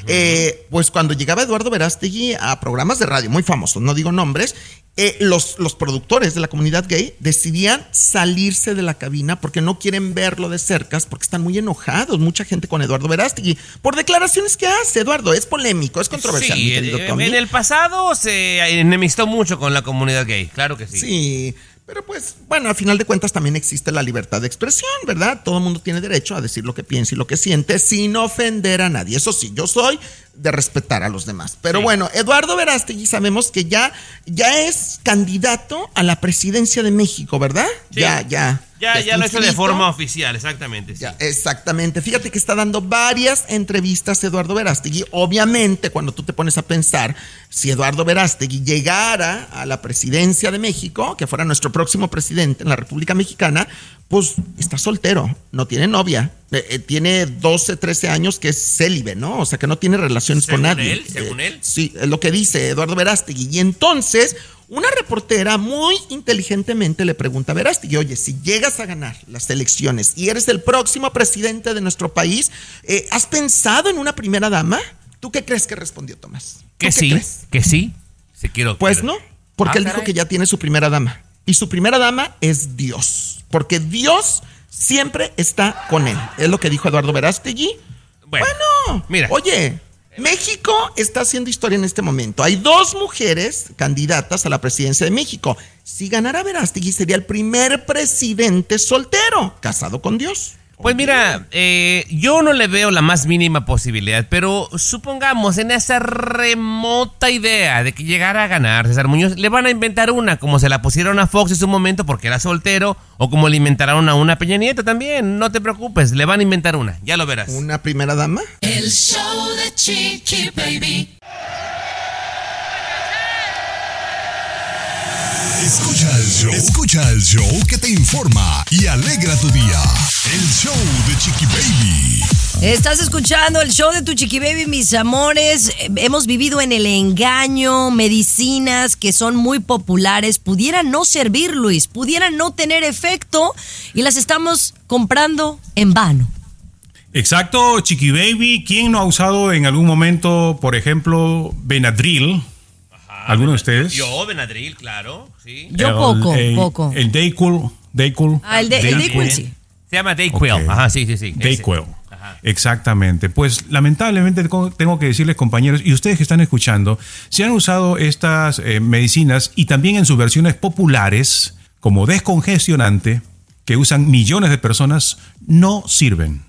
eh, pues cuando llegaba Eduardo Verástegui a programas de radio muy famosos, no digo nombres, eh, los, los productores de la comunidad gay decidían salirse de la cabina porque no quieren verlo de cercas, porque están muy enojados, mucha gente con Eduardo Verástegui, por declaraciones que hace, Eduardo, es polémico, es controversial, Sí, en el pasado se enemistó mucho con la comunidad gay, claro que sí. Sí, pero pues, bueno, a final de cuentas también existe la libertad de expresión, ¿verdad? Todo el mundo tiene derecho a decir lo que piensa y lo que siente sin ofender a nadie. Eso sí, yo soy de respetar a los demás. Pero Sí. bueno, Eduardo Verástegui sabemos que ya, ya es candidato a la presidencia de México, ¿verdad? Sí. Ya, ya. Ya, está ya lo de forma oficial, exactamente. sí. Ya, exactamente. Fíjate que está dando varias entrevistas Eduardo Verástegui. Obviamente, cuando tú te pones a pensar, si Eduardo Verástegui llegara a la presidencia de México, que fuera nuestro próximo presidente en la República Mexicana, pues está soltero, no tiene novia, eh, eh, tiene 12, 13 años que es célibe, ¿no? O sea, que no tiene relaciones con Según nadie. él, según Eh, él. Sí, es lo que dice Eduardo Verástegui. Y entonces, una reportera muy inteligentemente le pregunta a Verástegui, oye, si llegas a ganar las elecciones y eres el próximo presidente de nuestro país, eh, ¿has pensado en una primera dama? ¿Tú qué crees que respondió Tomás? ¿Tú Que sí, crees? que sí. Se quiero. Pues quiero. no, porque Ah, él dijo que ya tiene su primera dama. Y su primera dama es Dios, porque Dios siempre está con él. Es lo que dijo Eduardo Verástegui. Bueno, Bueno, mira. oye, México está haciendo historia en este momento. Hay dos mujeres candidatas a la presidencia de México. Si ganara Verástegui sería el primer presidente soltero, casado con Dios. Pues mira, eh, yo no le veo la más mínima posibilidad, pero supongamos en esa remota idea de que llegara a ganar César Muñoz, le van a inventar una, como se la pusieron a Fox en su momento porque era soltero, o como le inventaron a una Peña Nieto también, no te preocupes, le van a inventar una, ya lo verás. ¿Una primera dama? El show de Chiqui Baby. Escucha el show. Escucha el show que te informa y alegra tu día. El show de Chiqui Baby. Estás escuchando el show de tu chiqui baby, mis amores. Hemos vivido en el engaño, medicinas que son muy populares, pudieran no servir, Luis, pudieran no tener efecto y las estamos comprando en vano. Exacto, Chiqui Baby. ¿Quién no ha usado en algún momento, por ejemplo, Benadryl? ¿Alguno de ustedes? Yo, Benadryl, claro, sí. Yo El- poco, el, poco. El Dayquil. Dayquil. Ah, el de, el Dayquil. Sí. Se llama Dayquil, ajá, sí, sí, sí. Dayquil. Ajá. Exactamente. Pues lamentablemente tengo tengo que decirles, compañeros, y ustedes que están escuchando, si han usado estas eh, medicinas y también en sus versiones populares como descongestionante, que usan millones de personas, no sirven.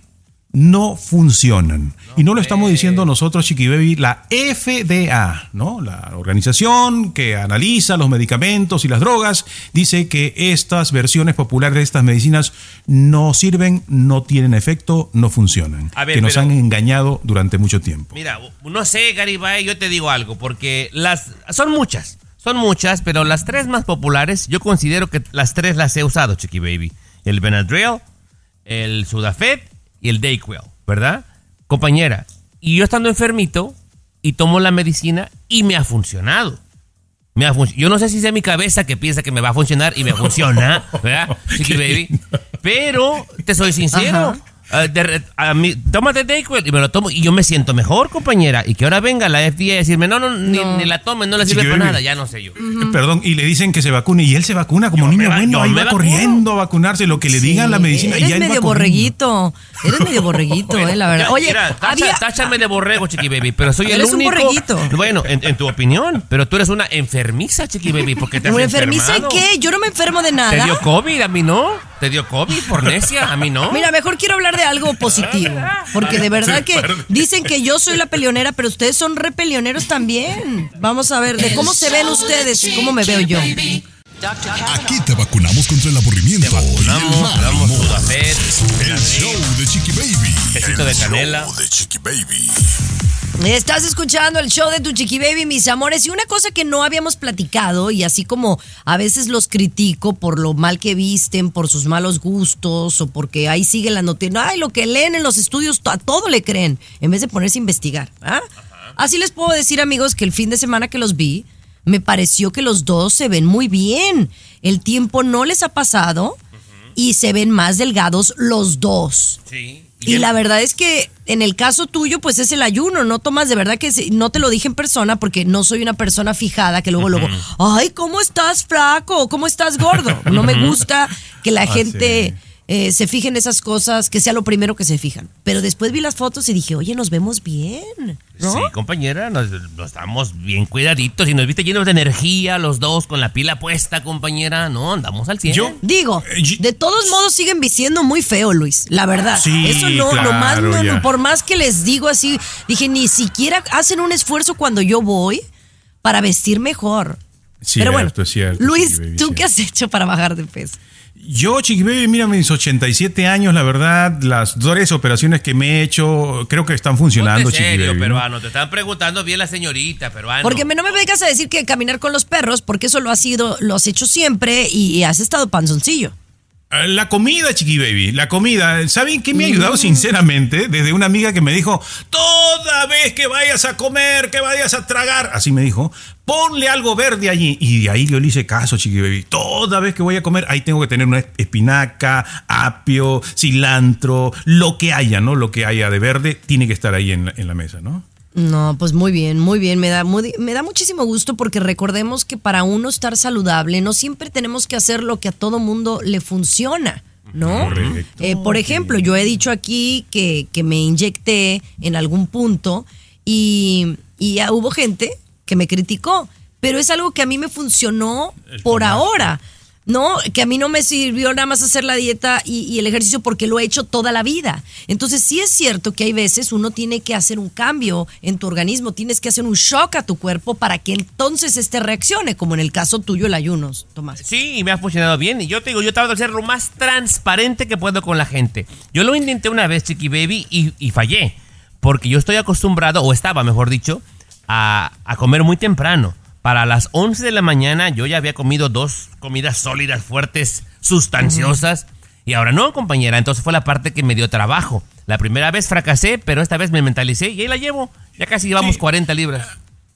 No funcionan. y no lo estamos diciendo nosotros, Chiqui Baby, la FDA, ¿no? La organización que analiza los medicamentos y las drogas, dice que estas versiones populares de estas medicinas no sirven, no tienen efecto, no funcionan. A ver, que nos pero- han engañado durante mucho tiempo. Mira, no sé, Garibay, yo te digo algo, porque las son muchas, son muchas, pero las tres más populares, yo considero que las tres las he usado, Chiqui Baby. El Benadryl, el Sudafed y el Dayquil, ¿verdad? Compañera, y yo estando enfermito y tomo la medicina y me ha funcionado. Me ha yo no sé si es mi cabeza que piensa que me va a funcionar y me funciona, ¿verdad? Baby. Pero te soy sincero. Ajá. Ah, de a mí, tómate Dayquil y me lo tomo y yo me siento mejor, compañera. Y que ahora venga la FDA a decirme, no, no, ni, No. ni la tomen, no le sirve para nada, ya no sé yo. Perdón, y le dicen que se vacune y él se vacuna como Yo niño va- bueno, ahí va corriendo a vacunarse, lo que le digan la medicina y Eres él va medio corriendo. borreguito. Eres medio borreguito, eh, la verdad. Oye, mira, tacha- había- táchame de borrego, Chiqui Baby, pero soy el Eres un único. borreguito. Bueno, en, en tu opinión, pero tú eres una enfermiza, Chiqui Baby, porque te has ¿Una enfermiza en qué? Yo no me enfermo de ¿Te nada. dio COVID? A mí no. ¿Te dio COVID por necia? A mí no. Mira, mejor quiero hablar de algo positivo. Porque de verdad que dicen que yo soy la peleonera, pero ustedes son repelioneros también. Vamos a ver, de cómo se ven ustedes y cómo me veo yo. Aquí te vacunamos contra el aburrimiento y el Vamos, mal vamos, humor. Sudafed, El show de Chiqui Baby. Quesito de El canela. show de Chiqui Baby. Estás escuchando el show de tu chiqui baby, mis amores. Y una cosa que no habíamos platicado, y así como a veces los critico por lo mal que visten, por sus malos gustos, o porque ahí sigue la noticia. Ay, lo que leen en los estudios, a todo le creen, en vez de ponerse a investigar. ¿ah? Así les puedo decir, amigos, que el fin de semana que los vi, me pareció que los dos se ven muy bien. El tiempo no les ha pasado y se ven más delgados los dos. Sí. Y la verdad es que en el caso tuyo, pues es el ayuno, no tomas de verdad que no te lo dije en persona porque no soy una persona fijada que luego, luego, ay, ¿cómo estás flaco? ¿Cómo estás gordo? No me gusta que la Ah, gente sí. Eh, se fije en esas cosas, que sea lo primero que se fijan. Pero después vi las fotos y dije, oye, nos vemos bien, ¿no? Sí, compañera, nos, nos estamos bien cuidaditos y nos viste llenos de energía los dos con la pila puesta, compañera. No, andamos al 100. Yo- Digo, Eh, de todos modos siguen vistiendo muy feo, Luis, la verdad. Sí, Eso no, claro, nomás no, por más que les digo así, dije, ni siquiera hacen un esfuerzo cuando yo voy para vestir mejor. Pero bueno, Cierto, es cierto, Luis, ¿tú qué has hecho para bajar de peso? Yo, Chiqui Baby, mira mis 87 años, la verdad, las tres operaciones que me he hecho, creo que están funcionando, Ponte Chiqui serio, Baby. ¿no? peruano. Te están preguntando bien la señorita, peruano. Porque me- no me vengas a decir que caminar con los perros, porque eso lo has sido, lo has hecho siempre y, y has estado panzoncillo. La comida, Chiqui Baby, la comida. ¿Saben qué me ha Mm. ayudado sinceramente? Desde una amiga que me dijo, toda vez que vayas a comer, que vayas a tragar, así me dijo, ponle algo verde allí. Y de ahí yo le hice caso, Chiqui Baby. Toda vez que voy a comer, ahí tengo que tener una espinaca, apio, cilantro, lo que haya, ¿no? Lo que haya de verde, tiene que estar ahí en la, en la mesa, ¿no? No, pues muy bien, muy bien. Me da, muy- me da muchísimo gusto porque recordemos que para uno estar saludable no siempre tenemos que hacer lo que a todo mundo le funciona, ¿no? Correcto. Eh, por ejemplo, yo he dicho aquí que, que me inyecté en algún punto y, y ya hubo gente que me criticó, pero es algo que a mí me funcionó por ahora. No, que a mí no me sirvió nada más hacer la dieta y, el ejercicio porque lo he hecho toda la vida. Entonces sí es cierto que hay veces uno tiene que hacer un cambio en tu organismo, tienes que hacer un shock a tu cuerpo para que entonces este reaccione, como en el caso tuyo el ayunos, Tomás. Sí, y me ha funcionado bien. Y yo te digo, yo trato de ser lo más transparente que puedo con la gente. Yo lo intenté una vez, Chiqui Baby, y, fallé. Porque yo estoy acostumbrado, o estaba, mejor dicho, a comer muy temprano. Para las 11 de la mañana yo ya había comido dos comidas sólidas, fuertes, sustanciosas. Y ahora no, compañera. Entonces fue la parte que me dio trabajo. La primera vez fracasé, pero esta vez me mentalicé y ahí la llevo. Ya casi llevamos Sí. 40 libras.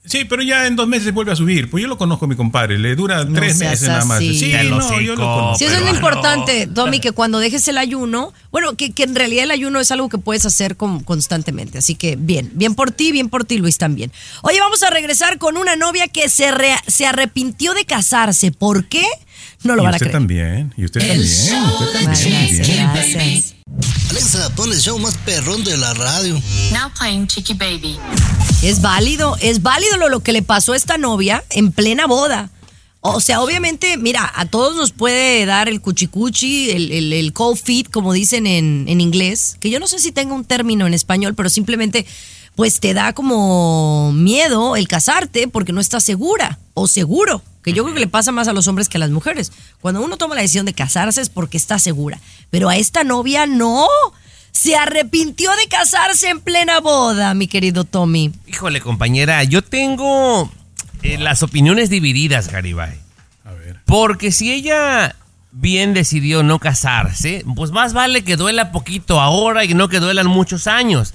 Sí, pero ya en dos meses vuelve a subir. Pues yo lo conozco a mi compadre. Le dura No tres meses nada más. Sí, no, yo lo conozco. Sí, eso es lo importante, Tommy, que cuando dejes el ayuno, bueno, que, que en realidad el ayuno es algo que puedes hacer con- constantemente. Así que bien, bien por ti, bien por ti, Luis, también. Oye, vamos a regresar con una novia que se, re- se arrepintió de casarse. ¿Por qué? No lo Y van a usted creer. también. Y usted El también. show Usted también. Gracias. Alexa, pon el show más perrón de la radio. Now playing Chicky Baby. Es válido, es válido lo, lo que le pasó a esta novia en plena boda. O sea, obviamente, mira, a todos nos puede dar el cuchicuchi, el, el, el cold feet, como dicen en, en inglés, que yo no sé si tenga un término en español, pero simplemente, pues te da como miedo el casarte porque no estás segura o seguro, que yo creo que le pasa más a los hombres que a las mujeres. Cuando uno toma la decisión de casarse es porque está segura, pero a esta novia no. Se arrepintió de casarse en plena boda, mi querido Tommy. Híjole, compañera, yo tengo eh, las opiniones divididas, Garibay. A ver. Porque si ella bien decidió no casarse, pues más vale que duela poquito ahora y no que duelan muchos años.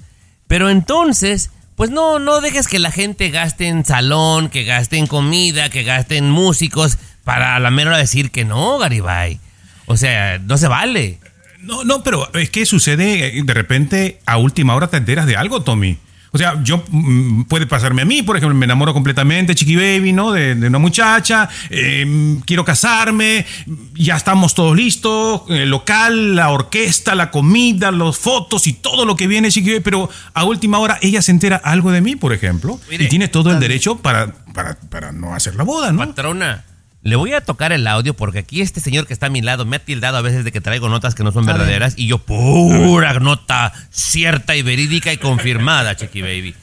Pero entonces, pues no, no dejes que la gente gaste en salón, que gaste en comida, que gaste en músicos para a la mera decir que no, Garibay. O sea, no se vale. No, no, pero es que sucede eh, de repente a última hora te enteras de algo, Tommy. O sea, yo mm, puede pasarme a mí, por ejemplo, me enamoro completamente, Chiqui Baby, ¿no? De, de una muchacha, eh, quiero casarme, ya estamos todos listos, el local, la orquesta, la comida, las fotos y todo lo que viene, Chiqui Baby, pero a última hora ella se entera algo de mí, por ejemplo, Mire. y tiene todo el derecho para, para, para no hacer la boda, ¿no? Patrona, le voy a tocar el audio porque aquí este señor que está a mi lado me ha tildado a veces de que traigo notas que no son verdaderas y yo pura nota cierta y verídica y confirmada, Chiqui Baby.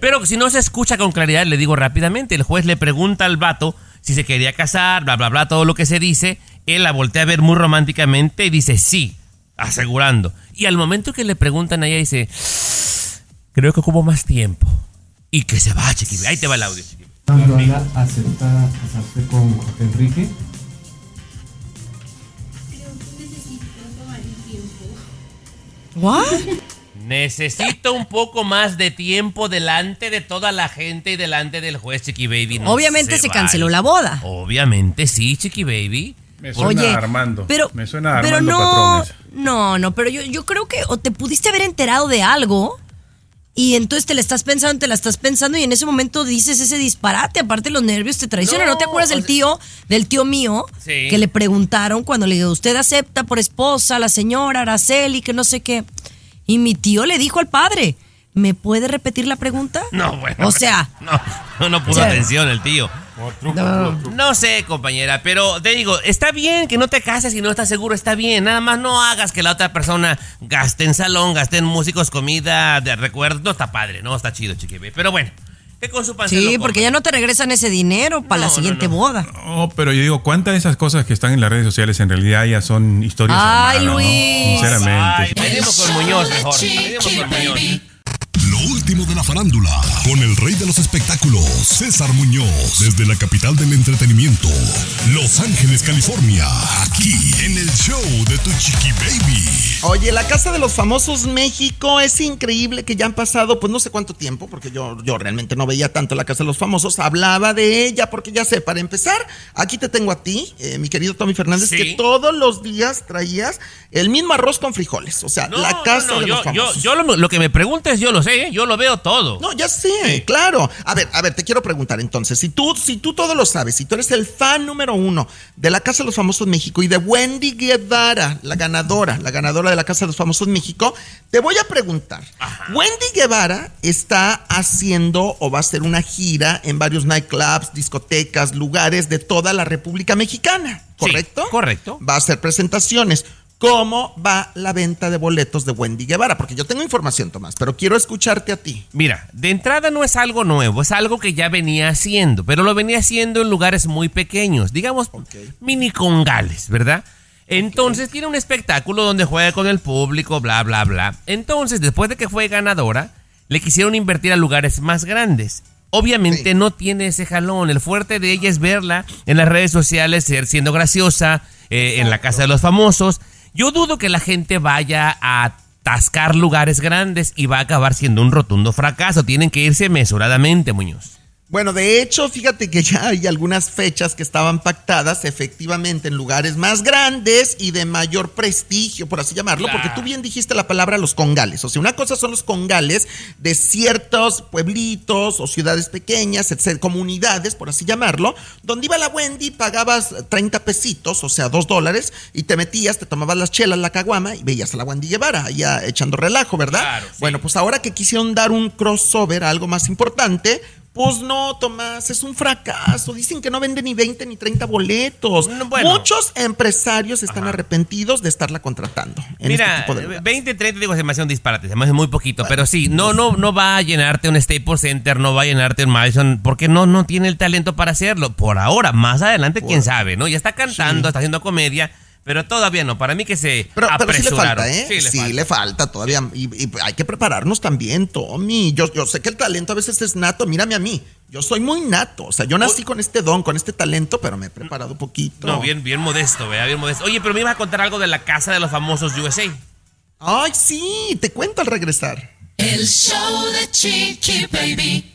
Pero si no se escucha con claridad, le digo rápidamente, el juez le pregunta al vato si se quería casar, bla, bla, bla, todo lo que se dice, él la voltea a ver muy románticamente y dice sí, asegurando. Y al momento que le preguntan a ella dice, creo que ocupo más tiempo. Y que se va, Chiqui Baby. Ahí te va el audio, Chiqui Baby. Cuando Ana acepta casarse con Jorge Enrique, ¿What? Necesito un poco más de tiempo delante de toda la gente y delante del juez, Chiqui Baby. No Obviamente se canceló la boda. Obviamente sí, Chiqui Baby. Me suena a Armando. pero, me suena a pero Armando no, Patrones. no, no, pero yo, yo creo que o te pudiste haber enterado de algo y entonces te la estás pensando, te la estás pensando y en ese momento dices ese disparate, aparte los nervios te traicionan. ¿No, No, te acuerdas del tío, del tío mío, Sí. que le preguntaron cuando le dijo, usted acepta por esposa a la señora Araceli, que no sé qué? Y mi tío le dijo al padre, ¿me puede repetir la pregunta? No, bueno. O sea, No, no, no puso atención el tío. No sé, compañera, pero te digo, está bien que no te cases si no estás seguro, está bien. Nada más no hagas que la otra persona gaste en salón, gaste en músicos, comida, de recuerdos. No está padre, no está chido, Chiqui Baby. Pero bueno, que con su sí, porque ya no te regresan ese dinero para la No, no, siguiente no. boda. Oh, pero yo digo, ¿cuántas de esas cosas que están en las redes sociales en realidad ya son historias? Ay, ¿no? Luis. Sinceramente. Ay, venimos con Muñoz mejor. Venimos con Muñoz. Lo último de la farándula, con el rey de los espectáculos, César Muñoz, desde la capital del entretenimiento, Los Ángeles, California, aquí en el show de Tu Chiqui Baby. Oye, la Casa de los Famosos México es increíble que ya han pasado, pues no sé cuánto tiempo, porque yo, yo realmente no veía tanto la Casa de los Famosos. Hablaba de ella, porque ya sé, para empezar, aquí te tengo a ti, eh, mi querido Tommy Fernández, Sí. que todos los días traías el mismo arroz con frijoles. O sea, No, la Casa no, no, de yo, los yo, Famosos. yo lo, lo que me preguntes, yo lo sé, ¿eh? Yo lo veo todo. No, ya sé, claro. A ver, a ver, te quiero preguntar entonces, si tú, si tú todo lo sabes, si tú eres el fan número uno de la Casa de los Famosos México y de Wendy Guevara, la ganadora, la ganadora de la Casa de los Famosos México, te voy a preguntar. Wendy Guevara está haciendo o va a hacer una gira en varios nightclubs, discotecas, lugares de toda la República Mexicana, ¿correcto? correcto. Va a hacer presentaciones. ¿Cómo va la venta de boletos de Wendy Guevara? Porque yo tengo información, Tomás, pero quiero escucharte a ti. Mira, de entrada no es algo nuevo, es algo que ya venía haciendo, pero lo venía haciendo en lugares muy pequeños, digamos mini congales, ¿verdad? Entonces tiene un espectáculo donde juega con el público, bla, bla, bla. Entonces, después de que fue ganadora, le quisieron invertir a lugares más grandes. Obviamente no tiene ese jalón. El fuerte de ella es verla en las redes sociales, ser siendo graciosa, eh, en la casa de los famosos. Yo dudo que la gente vaya a atascar lugares grandes y va a acabar siendo un rotundo fracaso. Tienen que irse mesuradamente, Muñoz. Bueno, de hecho, fíjate que ya hay algunas fechas que estaban pactadas efectivamente en lugares más grandes y de mayor prestigio, por así llamarlo, porque tú bien dijiste la palabra los congales. O sea, una cosa son los congales de ciertos pueblitos o ciudades pequeñas, etcétera, comunidades, por así llamarlo, donde iba la Wendy, pagabas 30 pesitos, o sea, 2 dólares, y te metías, te tomabas las chelas, la caguama, y veías a la Wendy Guevara, allá echando relajo, ¿verdad? Claro, sí. Bueno, pues ahora que quisieron dar un crossover, algo más importante, pues no, Tomás, es un fracaso. Dicen que no vende ni 20 ni 30 boletos. Bueno. Muchos empresarios están arrepentidos de estarla contratando. En Mira, este tipo de lugares. 20, 30, digo, es demasiado disparate, se me hace muy poquito, pero sí, no, no, no va a llenarte un Staples Center, no va a llenarte un Madison, porque no, no tiene el talento para hacerlo. Por ahora, más adelante, quién sabe, ¿no? Ya está cantando, está haciendo comedia, pero todavía no. Para mí que se Pero, pero sí le apresuraron. falta, ¿eh? Sí, Sí, le le, falta. todavía. Y, y hay que prepararnos también, Tommy. Yo, yo sé que el talento a veces es nato. Mírame a mí. Yo soy muy nato. O sea, yo nací con este don, con este talento, pero me he preparado poquito. No, bien, bien modesto, ¿verdad? Bien modesto. Oye, pero me ibas a contar algo de la casa de los famosos USA. Ay, sí, te cuento al regresar. El show de Chiqui Baby.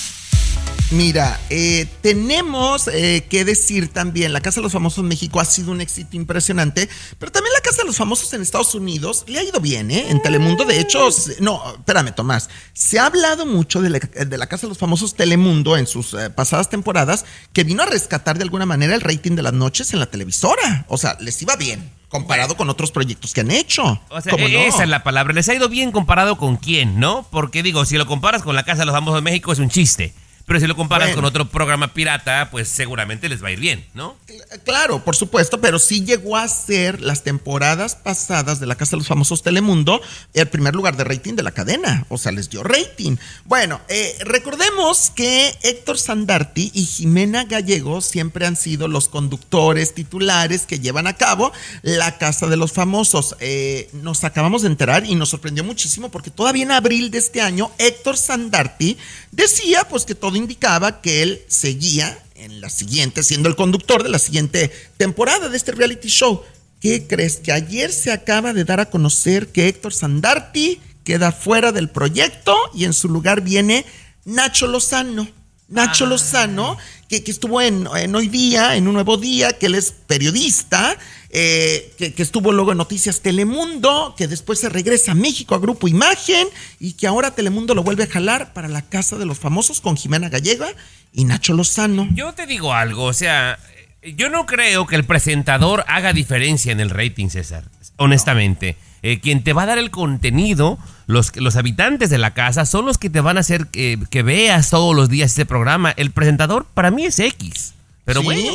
Mira, eh, tenemos eh, que decir también, la Casa de los Famosos en México ha sido un éxito impresionante, pero también la Casa de los Famosos en Estados Unidos le ha ido bien, ¿eh? En Telemundo, de hecho, no, espérame, Tomás, se ha hablado mucho de la, de la Casa de los Famosos Telemundo en sus eh, pasadas temporadas, que vino a rescatar de alguna manera el rating de las noches en la televisora. O sea, les iba bien, comparado con otros proyectos que han hecho. O sea, ¿Cómo e- no? esa es la palabra. Les ha ido bien comparado con quién, ¿no? Porque digo, si lo comparas con la Casa de los Famosos de México es un chiste. Pero si lo comparas Bueno. con otro programa pirata, pues seguramente les va a ir bien, ¿no? Claro, por supuesto, pero sí llegó a ser las temporadas pasadas de la Casa de los Famosos Telemundo el primer lugar de rating de la cadena. O sea, les dio rating. Bueno, eh, recordemos que Héctor Sandarti y Jimena Gallego siempre han sido los conductores titulares que llevan a cabo la Casa de los Famosos. Eh, nos acabamos de enterar y nos sorprendió muchísimo porque todavía en abril de este año Héctor Sandarti decía pues que todo indicaba que él seguía en la siguiente, siendo el conductor de la siguiente temporada de este reality show. ¿Qué crees? Que ayer se acaba de dar a conocer que Héctor Sandarti queda fuera del proyecto y en su lugar viene Nacho Lozano. Nacho Lozano, que, que estuvo en, en Hoy Día, en Un Nuevo Día, que él es periodista, eh, que, que estuvo luego en Noticias Telemundo, que después se regresa a México a Grupo Imagen y que ahora Telemundo lo vuelve a jalar para la Casa de los Famosos con Jimena Gallega y Nacho Lozano. Yo te digo algo, o sea, yo no creo que el presentador haga diferencia en el rating, César. Honestamente. Eh, quien te va a dar el contenido, los, los habitantes de la casa, son los que te van a hacer que, que veas todos los días este programa. El presentador para mí es X. Pero ¿Sí? bueno.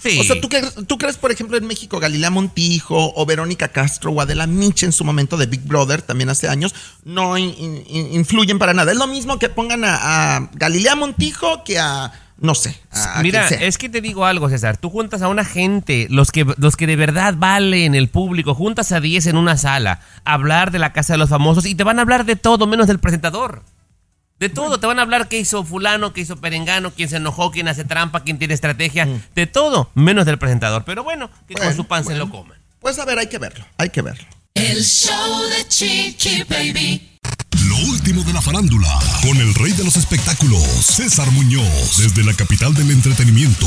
Sí. O sea, ¿tú crees, ¿tú crees, por ejemplo, en México, Galilea Montijo o Verónica Castro o Adela Miche en su momento de Big Brother, también hace años, no in- in- influyen para nada? Es lo mismo que pongan a, a Galilea Montijo que a, no sé, Mira, es que te digo algo, César. Tú juntas a una gente, los que, los que de verdad valen el público, juntas a 10 en una sala, a hablar de la casa de los famosos y te van a hablar de todo menos del presentador. De todo, te van a hablar qué hizo fulano, qué hizo perengano, quién se enojó, quién hace trampa, quién tiene estrategia, de todo, menos del presentador. Pero bueno, que con su pan se lo coman. Pues a ver, hay que verlo, hay que verlo. El show de Chiqui Baby. Lo último de la farándula, con el rey de los espectáculos, César Muñoz, desde la capital del entretenimiento,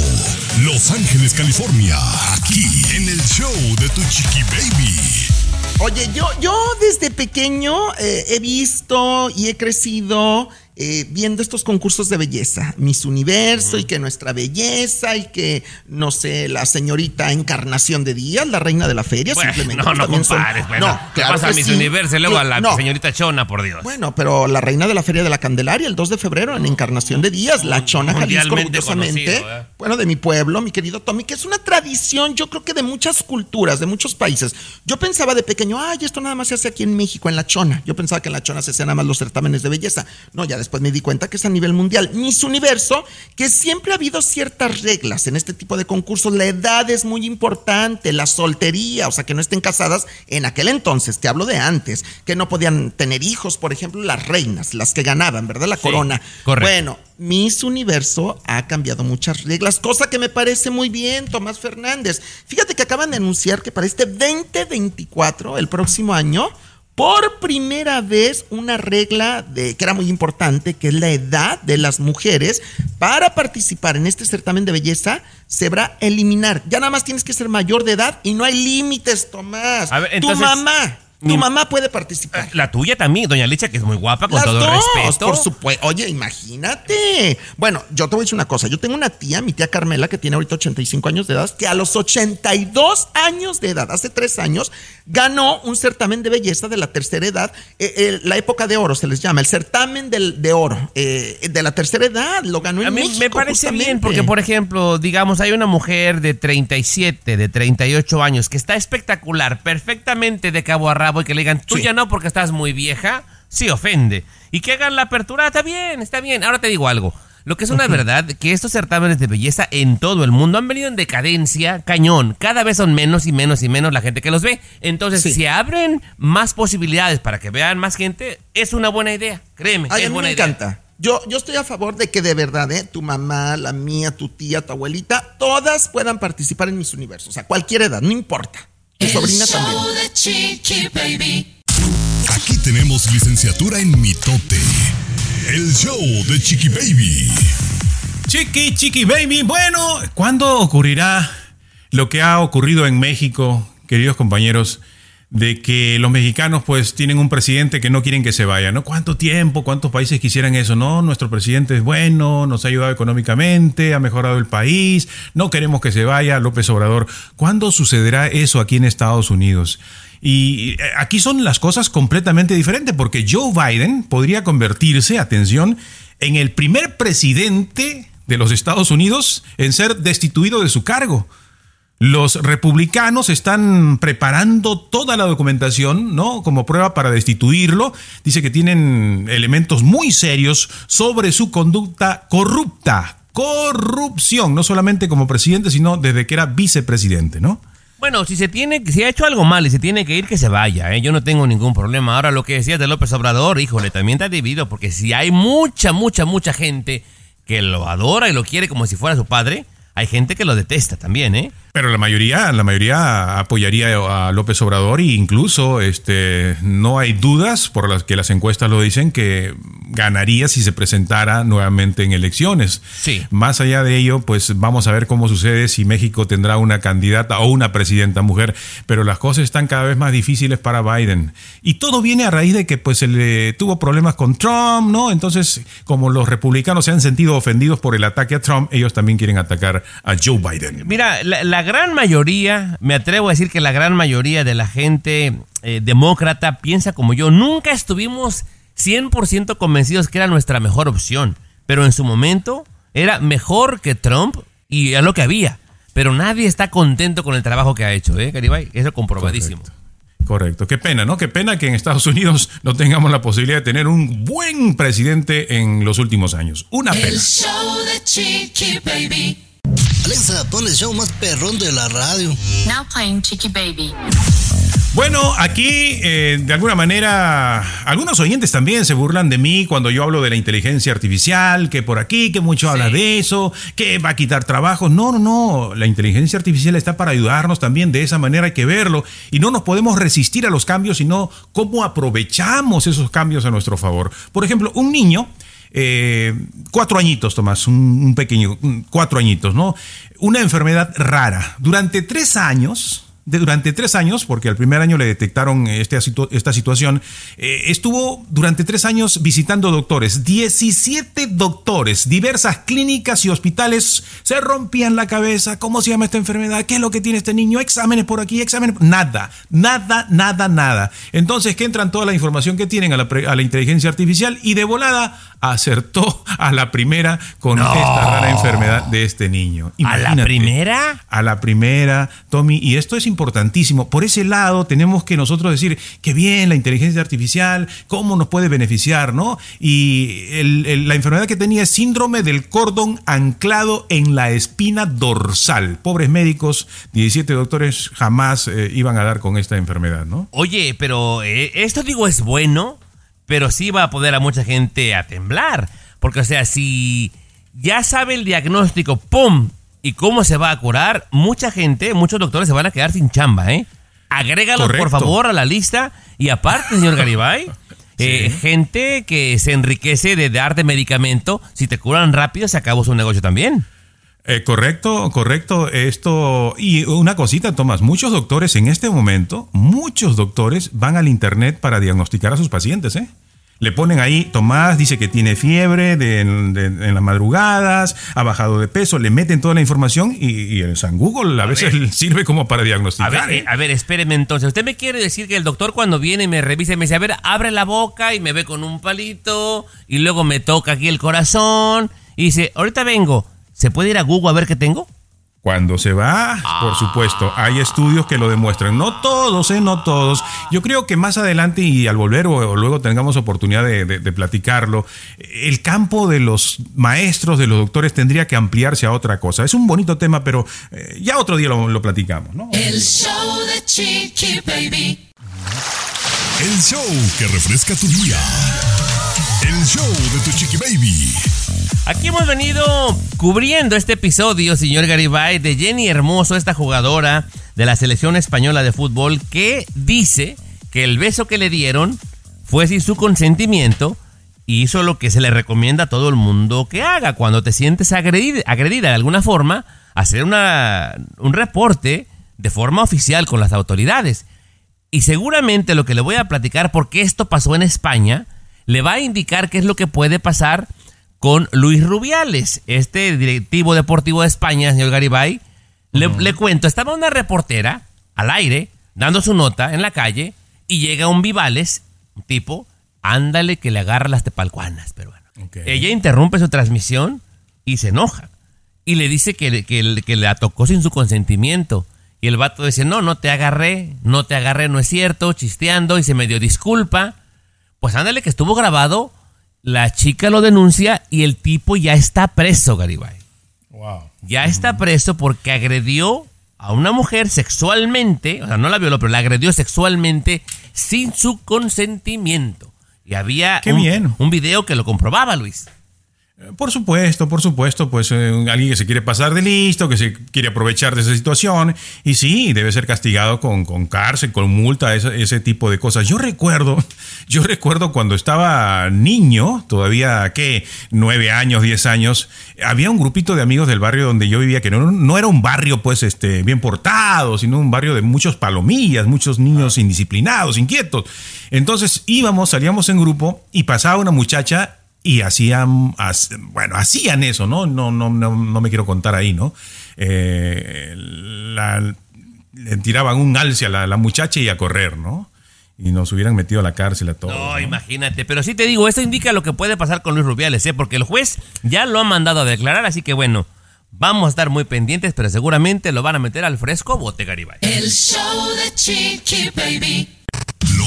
Los Ángeles, California, aquí en el show de Tu Chiqui Baby. Oye, yo, yo desde pequeño eh, he visto y he crecido eh, viendo estos concursos de belleza, Miss Universo y que nuestra belleza y que, no sé, la señorita Encarnación de Díaz, la reina de la feria, Bueno, simplemente. no, no son- compares, bueno. No, ¿Qué claro pasa a Miss sí. Universo y luego a la No, señorita Chona, por Dios? Bueno, pero la reina de la Feria de la Candelaria, el 2 de febrero, en Encarnación de Díaz, la Chona Jalisco, orgullosamente. conocido, ¿eh? Bueno, de mi pueblo, mi querido Tommy, que es una tradición, yo creo que de muchas culturas, de muchos países. Yo pensaba de pequeño, ay, esto nada más se hace aquí en México, en la Chona. Yo pensaba que en la Chona se hacían nada más los certámenes de belleza. No, ya después me di cuenta que es a nivel mundial. Miss Universo, que siempre ha habido ciertas reglas en este tipo de concursos. La edad es muy importante, la soltería, o sea, que no estén casadas en aquel entonces, te hablo de antes, que no podían tener hijos, por ejemplo, las reinas, las que ganaban, ¿verdad? La corona. correcto. Bueno, Miss Universo ha cambiado muchas reglas, cosa que me parece muy bien, Tomás Fernández. Fíjate que acaban de anunciar que para este 2024, el próximo año, por primera vez una regla de, que era muy importante, que es la edad de las mujeres para participar en este certamen de belleza, se va a eliminar. Ya nada más tienes que ser mayor de edad y no hay límites, Tomás. A ver, tu entonces, mamá, tu mi- mamá puede participar. La tuya también, doña Licha, que es muy guapa, con Las todo dos, respeto. por supuesto. Oye, imagínate. Bueno, yo te voy a decir una cosa. Yo tengo una tía, mi tía Carmela, que tiene ahorita 85 años de edad, que a los 82 años de edad, hace tres años, ganó un certamen de belleza de la tercera edad, eh, eh, la época de oro se les llama, el certamen del- de oro eh, de la tercera edad. Lo ganó en A mí México, me parece bien porque, por ejemplo, digamos, hay una mujer de 37, de 38 años que está espectacular, perfectamente de cabo a rabo y que le digan, tú Sí. ya no porque estás muy vieja, sí ofende. Y que hagan la apertura, está bien, está bien. Ahora te digo algo. Lo que es una verdad, que estos certámenes de belleza en todo el mundo han venido en decadencia, cañón. Cada vez son menos y menos y menos la gente que los ve. Entonces, Sí. si abren más posibilidades para que vean más gente, es una buena idea. Créeme, Ay, es a mí buena me idea. encanta. Yo, yo estoy a favor de que de verdad, ¿eh? tu mamá, la mía, tu tía, tu abuelita, todas puedan participar en mis universos. O sea, cualquier edad, no importa. Mi El sobrina también. show de Chiqui Baby. Aquí tenemos licenciatura en mitote. El show de Chiqui Baby. Chiqui, chiqui baby. Bueno, ¿cuándo ocurrirá lo que ha ocurrido en México, queridos compañeros? De que los mexicanos pues tienen un presidente que no quieren que se vaya, ¿no? ¿Cuánto tiempo, cuántos países quisieran eso? No, nuestro presidente es bueno, nos ha ayudado económicamente, ha mejorado el país, no queremos que se vaya López Obrador. ¿Cuándo sucederá eso aquí en Estados Unidos? Y eh, aquí son las cosas completamente diferentes, porque Joe Biden podría convertirse, atención, en el primer presidente de los Estados Unidos en ser destituido de su cargo. Los republicanos están preparando toda la documentación, ¿no? Como prueba para destituirlo. Dice que tienen elementos muy serios sobre su conducta corrupta. Corrupción, no solamente como presidente, sino desde que era vicepresidente, ¿no? Bueno, si se tiene, si ha hecho algo mal y se tiene que ir, que se vaya, ¿eh? Yo no tengo ningún problema. Ahora lo que decías de López Obrador, híjole, también está dividido, porque si hay mucha, mucha, mucha gente que lo adora y lo quiere como si fuera su padre, hay gente que lo detesta también, ¿eh? Pero la mayoría, la mayoría apoyaría a López Obrador e incluso este, no hay dudas por las que las encuestas lo dicen que ganaría si se presentara nuevamente en elecciones. Sí. Más allá de ello, pues vamos a ver cómo sucede si México tendrá una candidata o una presidenta mujer, pero las cosas están cada vez más difíciles para Biden. Y todo viene a raíz de que pues él eh, tuvo problemas con Trump, ¿no? Entonces, como los republicanos se han sentido ofendidos por el ataque a Trump, ellos también quieren atacar a Joe Biden. Mira, la, la gran mayoría, me atrevo a decir que la gran mayoría de la gente eh, demócrata piensa como yo. Nunca estuvimos 100% convencidos que era nuestra mejor opción, pero en su momento era mejor que Trump y a lo que había. Pero nadie está contento con el trabajo que ha hecho, ¿eh, Garibay? Eso comprobadísimo. Correcto. Qué pena, ¿no? Qué pena que en Estados Unidos no tengamos la posibilidad de tener un buen presidente en los últimos años. Una El pena. show de Chiqui Baby. Alexa, pon el show más perrón de la radio. Now playing Chiqui Baby. Bueno, aquí eh, de alguna manera algunos oyentes también se burlan de mí cuando yo hablo de la inteligencia artificial, que por aquí, que mucho habla de eso, que va a quitar trabajo. No, no, no, la inteligencia artificial está para ayudarnos también, de esa manera hay que verlo y no nos podemos resistir a los cambios, sino cómo aprovechamos esos cambios a nuestro favor. Por ejemplo, un niño... eh, cuatro añitos, Tomás, un, pequeño, cuatro añitos, ¿no? Una enfermedad rara. Durante tres años, durante tres años, porque al primer año le detectaron este esta situación, eh, estuvo durante tres años visitando doctores. 17 doctores, diversas clínicas y hospitales se rompían la cabeza. ¿Cómo se llama esta enfermedad? ¿Qué es lo que tiene este niño? Exámenes por aquí, exámenes. Nada, nada, nada, nada. Entonces, que entran toda la información que tienen a la inteligencia artificial y de volada acertó a la primera con esta rara enfermedad de este niño. ¿A la primera? A la primera, Tommy, y esto es importantísimo. Por ese lado tenemos que nosotros decir que bien la inteligencia artificial, cómo nos puede beneficiar, ¿no? Y el- el- la enfermedad que tenía es síndrome del cordón anclado en la espina dorsal. Pobres médicos, 17 doctores jamás eh, iban a dar con esta enfermedad, ¿no? Oye, pero eh, esto digo es bueno, pero sí va a poner a mucha gente a temblar. Porque, o sea, si ya sabe el diagnóstico, ¡pum! y cómo se va a curar, mucha gente, muchos doctores se van a quedar sin chamba, ¿eh? Agrégalo, por favor, a la lista. Y aparte, señor Garibay, eh, gente que se enriquece de darte medicamento, si te curan rápido, se acabó su negocio también. Eh, correcto, correcto. Esto. Y una cosita, Tomás. Muchos doctores en este momento, muchos doctores van al internet para diagnosticar a sus pacientes, ¿eh? Le ponen ahí, Tomás dice que tiene fiebre de- de- en las madrugadas, ha bajado de peso, le meten toda la información y, y el San Google a, veces sirve como para A diagnosticar. ver, ¿eh? eh, a ver, espéreme entonces. ¿Usted me quiere decir que el doctor cuando viene y me revisa y me dice, a ver, abre la boca y me ve con un palito y luego me toca aquí el corazón y dice, ahorita vengo, ¿se puede ir a Google a ver qué tengo? Cuando se va, por supuesto, hay estudios que lo demuestran. No todos, ¿eh? No todos. Yo creo que más adelante y al volver o, o luego tengamos oportunidad de, de- de platicarlo, el campo de los maestros, de los doctores, tendría que ampliarse a otra cosa. Es un bonito tema, pero eh, ya otro día lo, lo platicamos, ¿no? El show de Chiqui Baby. El show que refresca tu día. El show de tu chiqui baby. Aquí hemos venido cubriendo este episodio, señor Garibay, de Jenny Hermoso, esta jugadora de la selección española de fútbol, que dice que el beso que le dieron fue sin su consentimiento y hizo lo que se le recomienda a todo el mundo que haga cuando te sientes agredida, agredida de alguna forma, hacer una, un reporte de forma oficial con las autoridades. Y seguramente lo que le voy a platicar, porque esto pasó en España, le va a indicar qué es lo que puede pasar con Luis Rubiales, este directivo deportivo de España, señor Garibay. Le, le cuento, estaba una reportera al aire, dando su nota en la calle, y llega un Vivales, un tipo, ándale que le agarra las tepalcuanas, pero bueno. Ella interrumpe su transmisión y se enoja. Y le dice que, que, que la tocó sin su consentimiento. Y el vato dice, no, no te agarré, no te agarré, no es cierto, chisteando y se me dio disculpa. Pues ándale que estuvo grabado, la chica lo denuncia y el tipo ya está preso, Garibay. Ya está preso porque agredió a una mujer sexualmente, o sea, no la violó, pero la agredió sexualmente sin su consentimiento. Y había Qué un, bien. un video que lo comprobaba, Luis. Por supuesto, por supuesto, pues eh, alguien que se quiere pasar de listo, que se quiere aprovechar de esa situación, y sí, debe ser castigado con, con cárcel, con multa, ese, ese tipo de cosas. Yo recuerdo, yo recuerdo cuando estaba niño, todavía, ¿qué? Nueve años, diez años, había un grupito de amigos del barrio donde yo vivía, que no, no era un barrio, pues, este, bien portado, sino un barrio de muchos palomillas, muchos niños indisciplinados, inquietos. Entonces íbamos, salíamos en grupo, y pasaba una muchacha y hacían, hac- bueno, hacían eso, ¿no? No, no, no, no me quiero contar ahí, ¿no? Eh, la- le tiraban un alce a la, la muchacha y a correr, ¿no? Y nos hubieran metido a la cárcel a todos. No, ¿no? imagínate. Pero sí te digo, esto indica lo que puede pasar con Luis Rubiales, ¿eh? Porque el juez ya lo ha mandado a declarar, así que bueno, vamos a estar muy pendientes, pero seguramente lo van a meter al fresco bote, Garibay. El show de Chiqui Baby.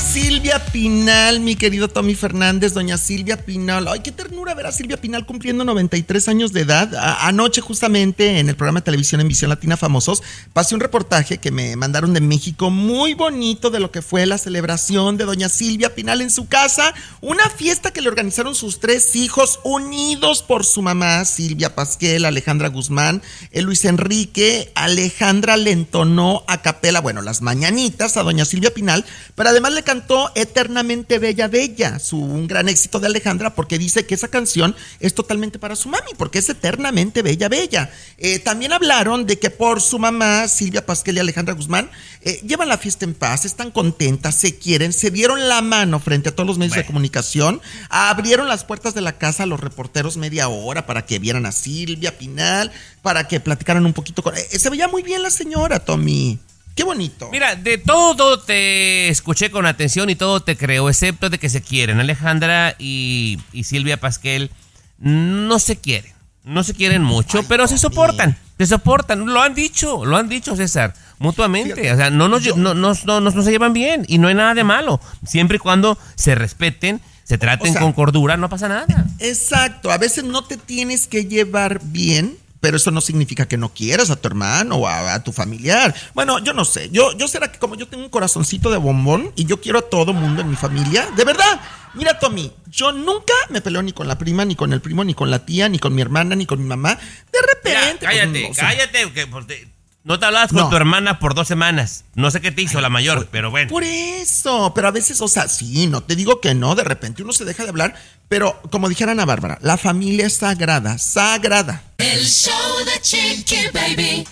Silvia Pinal, mi querido Tommy Fernández, doña Silvia Pinal. Ay, qué ternura ver a Silvia Pinal cumpliendo 93 años de edad. Anoche, justamente, en el programa de televisión en Visión Latina Famosos, pasé un reportaje que me mandaron de México muy bonito de lo que fue la celebración de doña Silvia Pinal en su casa. Una fiesta que le organizaron sus tres hijos unidos por su mamá, Silvia Pasquel, Alejandra Guzmán, eh, Luis Enrique. Alejandra le entonó a capela, bueno, las mañanitas a doña Silvia Pinal, pero además le cantó Eternamente Bella Bella, su, un gran éxito de Alejandra, porque dice que esa canción es totalmente para su mami, porque es Eternamente Bella Bella. Eh, también hablaron de que por su mamá, Silvia Pasquel y Alejandra Guzmán, eh, llevan la fiesta en paz, están contentas, se quieren, se dieron la mano frente a todos los medios de comunicación, abrieron las puertas de la casa a los reporteros media hora para que vieran a Silvia Pinal, para que platicaran un poquito con... eh, se veía muy bien la señora, Tommy. Qué bonito. Mira, de todo te escuché con atención y todo te creo, excepto de que se quieren. Alejandra y, y Silvia Pasquel no se quieren. No se quieren mucho, pero se soportan. Se soportan. Lo han dicho, lo han dicho, César, mutuamente. Fíjate, o sea, no, nos, yo- no, no, no, no- no se llevan bien y no hay nada de malo. Siempre y cuando se respeten, se traten O sea- con cordura, no pasa nada. Exacto, a veces no te tienes que llevar bien, pero eso no significa que no quieras a tu hermano o a, a tu familiar. Bueno, yo no sé, yo, yo será que como yo tengo un corazoncito de bombón y yo quiero a todo mundo en mi familia, de verdad. Mira, Tommy, yo nunca me peleo ni con la prima, ni con el primo, ni con la tía, ni con mi hermana, ni con mi mamá. De Mira, repente. pues, cállate, no, o sea, cállate. que por te- no te hablabas con No. tu hermana por dos semanas. No sé qué te hizo la mayor, pero bueno. Por eso, pero a veces, o sea, sí, no te digo que no, de repente uno se deja de hablar, pero como dijera Ana Bárbara, la familia es sagrada, sagrada. El show de Chiqui Baby.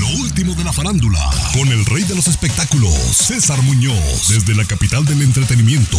Lo último de la farándula, con el rey de los espectáculos, César Muñoz, desde la capital del entretenimiento,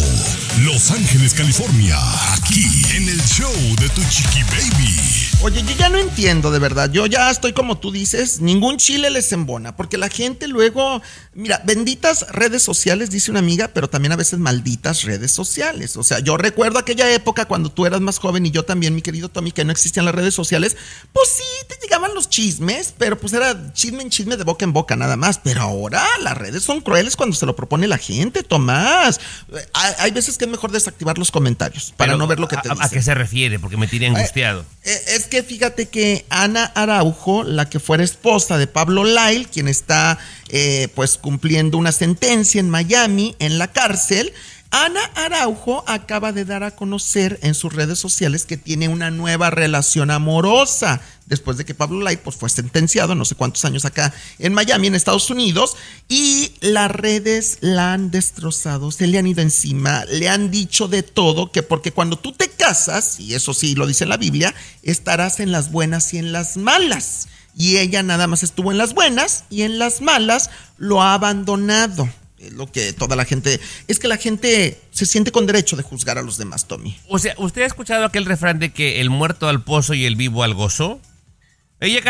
Los Ángeles, California, aquí en el show de tu chiqui baby. Oye, yo ya no entiendo de verdad. Yo ya estoy como tú dices, ningún chile les embona, porque la gente luego, mira, benditas redes sociales, dice una amiga, pero también a veces malditas redes sociales. O sea, yo recuerdo aquella época cuando tú eras más joven y yo también, mi querido Tommy, que no existían las redes sociales, pues sí, te llegaban los chismes, pero pues era chisme en chisme de boca en boca nada más. Pero ahora las redes son crueles cuando se lo propone la gente, Tomás. Eh, Hay, hay veces que es mejor desactivar los comentarios para Pero, no ver lo que te a, dicen. ¿A qué se refiere? Porque me tiré angustiado. Eh, Es que fíjate que Ana Araujo, la que fuera esposa de Pablo Lyle, quien está eh, pues cumpliendo una sentencia en Miami, en la cárcel, Ana Araujo acaba de dar a conocer en sus redes sociales que tiene una nueva relación amorosa. Después de que Pablo Lyle pues, fue sentenciado, no sé cuántos años acá en Miami, en Estados Unidos, y las redes la han destrozado, se le han ido encima, le han dicho de todo, que porque cuando tú te casas, y eso sí lo dice la Biblia, estarás en las buenas y en las malas. Y ella nada más estuvo en las buenas y en las malas lo ha abandonado. Lo que toda la gente. Es que la gente se siente con derecho de juzgar a los demás, Tommy. O sea, ¿usted ha escuchado aquel refrán de que el muerto al pozo y el vivo al gozo? Ella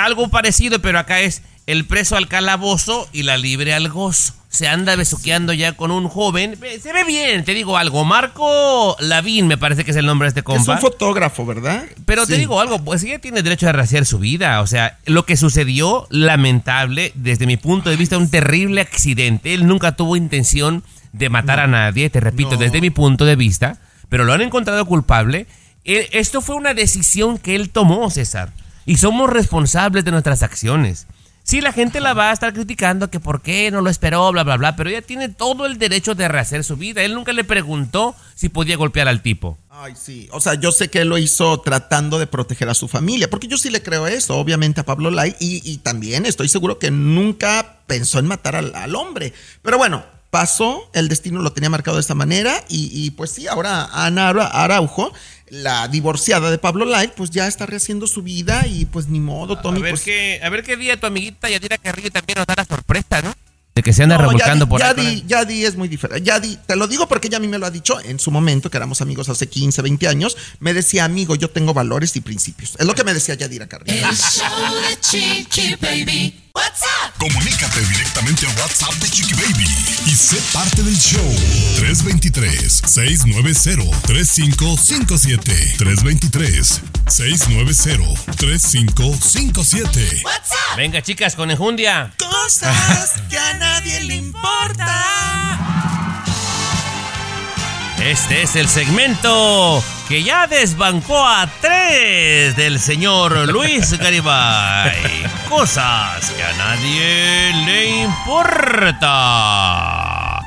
algo parecido, pero acá es el preso al calabozo y la libre al gozo. Se anda besuqueando ya con un joven. Ve- Se ve bien, te digo algo. Marco Lavín me parece que es el nombre de este Es compa. un fotógrafo, ¿verdad? Pero te digo algo, pues ella tiene derecho a rehacer su vida. O sea, lo que sucedió, lamentable, desde mi punto de vista, un terrible accidente. Él nunca tuvo intención de matar a nadie, te repito, No. desde mi punto de vista, pero lo han encontrado culpable. Eh, Esto fue una decisión que él tomó, César. Y somos responsables de nuestras acciones. Sí, la gente la va a estar criticando que por qué no lo esperó, bla, bla, bla, pero ella tiene todo el derecho de rehacer su vida. Él nunca le preguntó si podía golpear al tipo. Ay, sí. O sea, yo sé que él lo hizo tratando de proteger a su familia, porque yo sí le creo eso, obviamente, a Pablo Lai, y, y también estoy seguro que nunca pensó en matar al, al hombre. Pero bueno, pasó, el destino lo tenía marcado de esta manera, y, y pues sí, ahora Ana Ara- Araujo, la divorciada de Pablo Lai, pues ya está rehaciendo su vida, y pues ni modo, Tommy. a, ver pues, qué, a ver qué día tu amiguita Yadira Carrillo también nos da la sorpresa, ¿no? De que se anda No, revolcando por ahí. Yadi, Yadi es muy diferente. Yadi, te lo digo porque ella a mí me lo ha dicho en su momento, que éramos amigos hace 15, 20 años. Me decía, amigo, yo tengo valores y principios. Es lo que me decía Yadira Carrillo. El show de Chiqui Baby. What's up? Comunícate directamente a WhatsApp de Chiqui Baby y sé parte del show. 323-690-3557. 323-690-3557. What's up? Venga, chicas, con enjundia. Cosas que a nadie le importa. Este es el segmento que ya desbancó a tres del señor Luis Garibay. Cosas que a nadie le importa.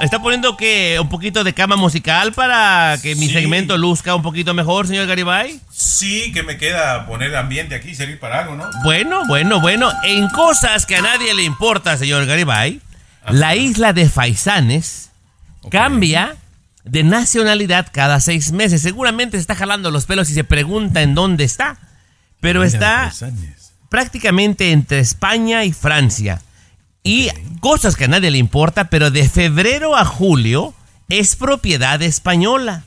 ¿Está poniendo que un poquito de cama musical para que mi Sí. segmento luzca un poquito mejor, señor Garibay? Sí, que me queda poner ambiente aquí y servir para algo, ¿no? Bueno, bueno, bueno. En cosas que a nadie le importa, señor Garibay, la isla de Faisanes cambia de nacionalidad cada seis meses. Seguramente se está jalando los pelos y se pregunta en dónde está. Pero está prácticamente entre España y Francia. Y cosas que a nadie le importa, pero de febrero a julio es propiedad española.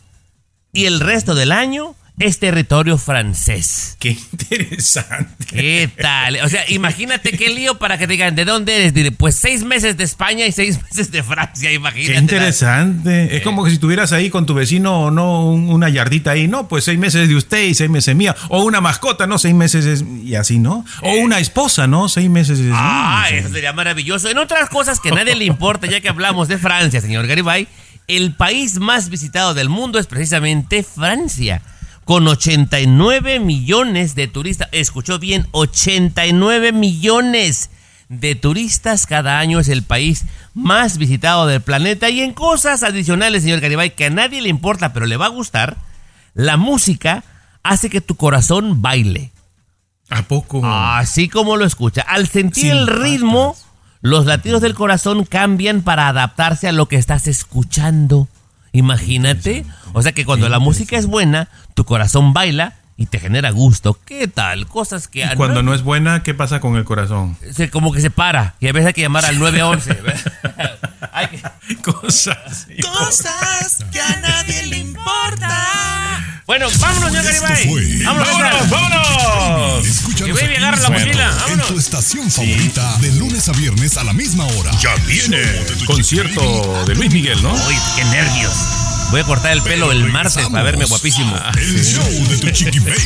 Y el resto del año es territorio francés. Qué interesante. ¿Qué tal? O sea, imagínate qué lío para que te digan, ¿de dónde eres? Diré, pues seis meses de España y seis meses de Francia, imagínate. Qué interesante. Es como que si tuvieras ahí con tu vecino o no un- una yardita ahí, no, pues seis meses de usted y seis meses mía. O una mascota, ¿no? Seis meses es- y así, ¿no? O una esposa, ¿no? Seis meses es Ah, eso sería maravilloso. En otras cosas que a nadie le importa, ya que hablamos de Francia, señor Garibay, el país más visitado del mundo es precisamente Francia, con 89 millones de turistas. Escuchó bien, 89 millones de turistas cada año es el país más visitado del planeta. Y en cosas adicionales, señor Garibay, que a nadie le importa, pero le va a gustar, la música hace que tu corazón baile. ¿A poco? Así como lo escucha. Al sentir Sí, el ritmo, los latidos del corazón cambian para adaptarse a lo que estás escuchando. Imagínate. O sea que cuando la música es buena, tu corazón baila y te genera gusto. ¿Qué tal? Cosas que... a- Cuando no es buena, ¿qué pasa con el corazón? se- como que se para. Y a veces hay que llamar al 911. Hay que- Cosas. Cosas que a nadie le importa. Bueno, vámonos, señor Esto Garibay. Vámonos, ¡Vámonos, vámonos! Escúchanos Que baby, la mochila, En vámonos. tu estación favorita, de lunes a viernes a la misma hora. Ya viene concierto de Luis Miguel, ¿no? Uy, qué nervios. Voy a cortar el pelo el martes para verme guapísimo. El show de tu chiqui baby.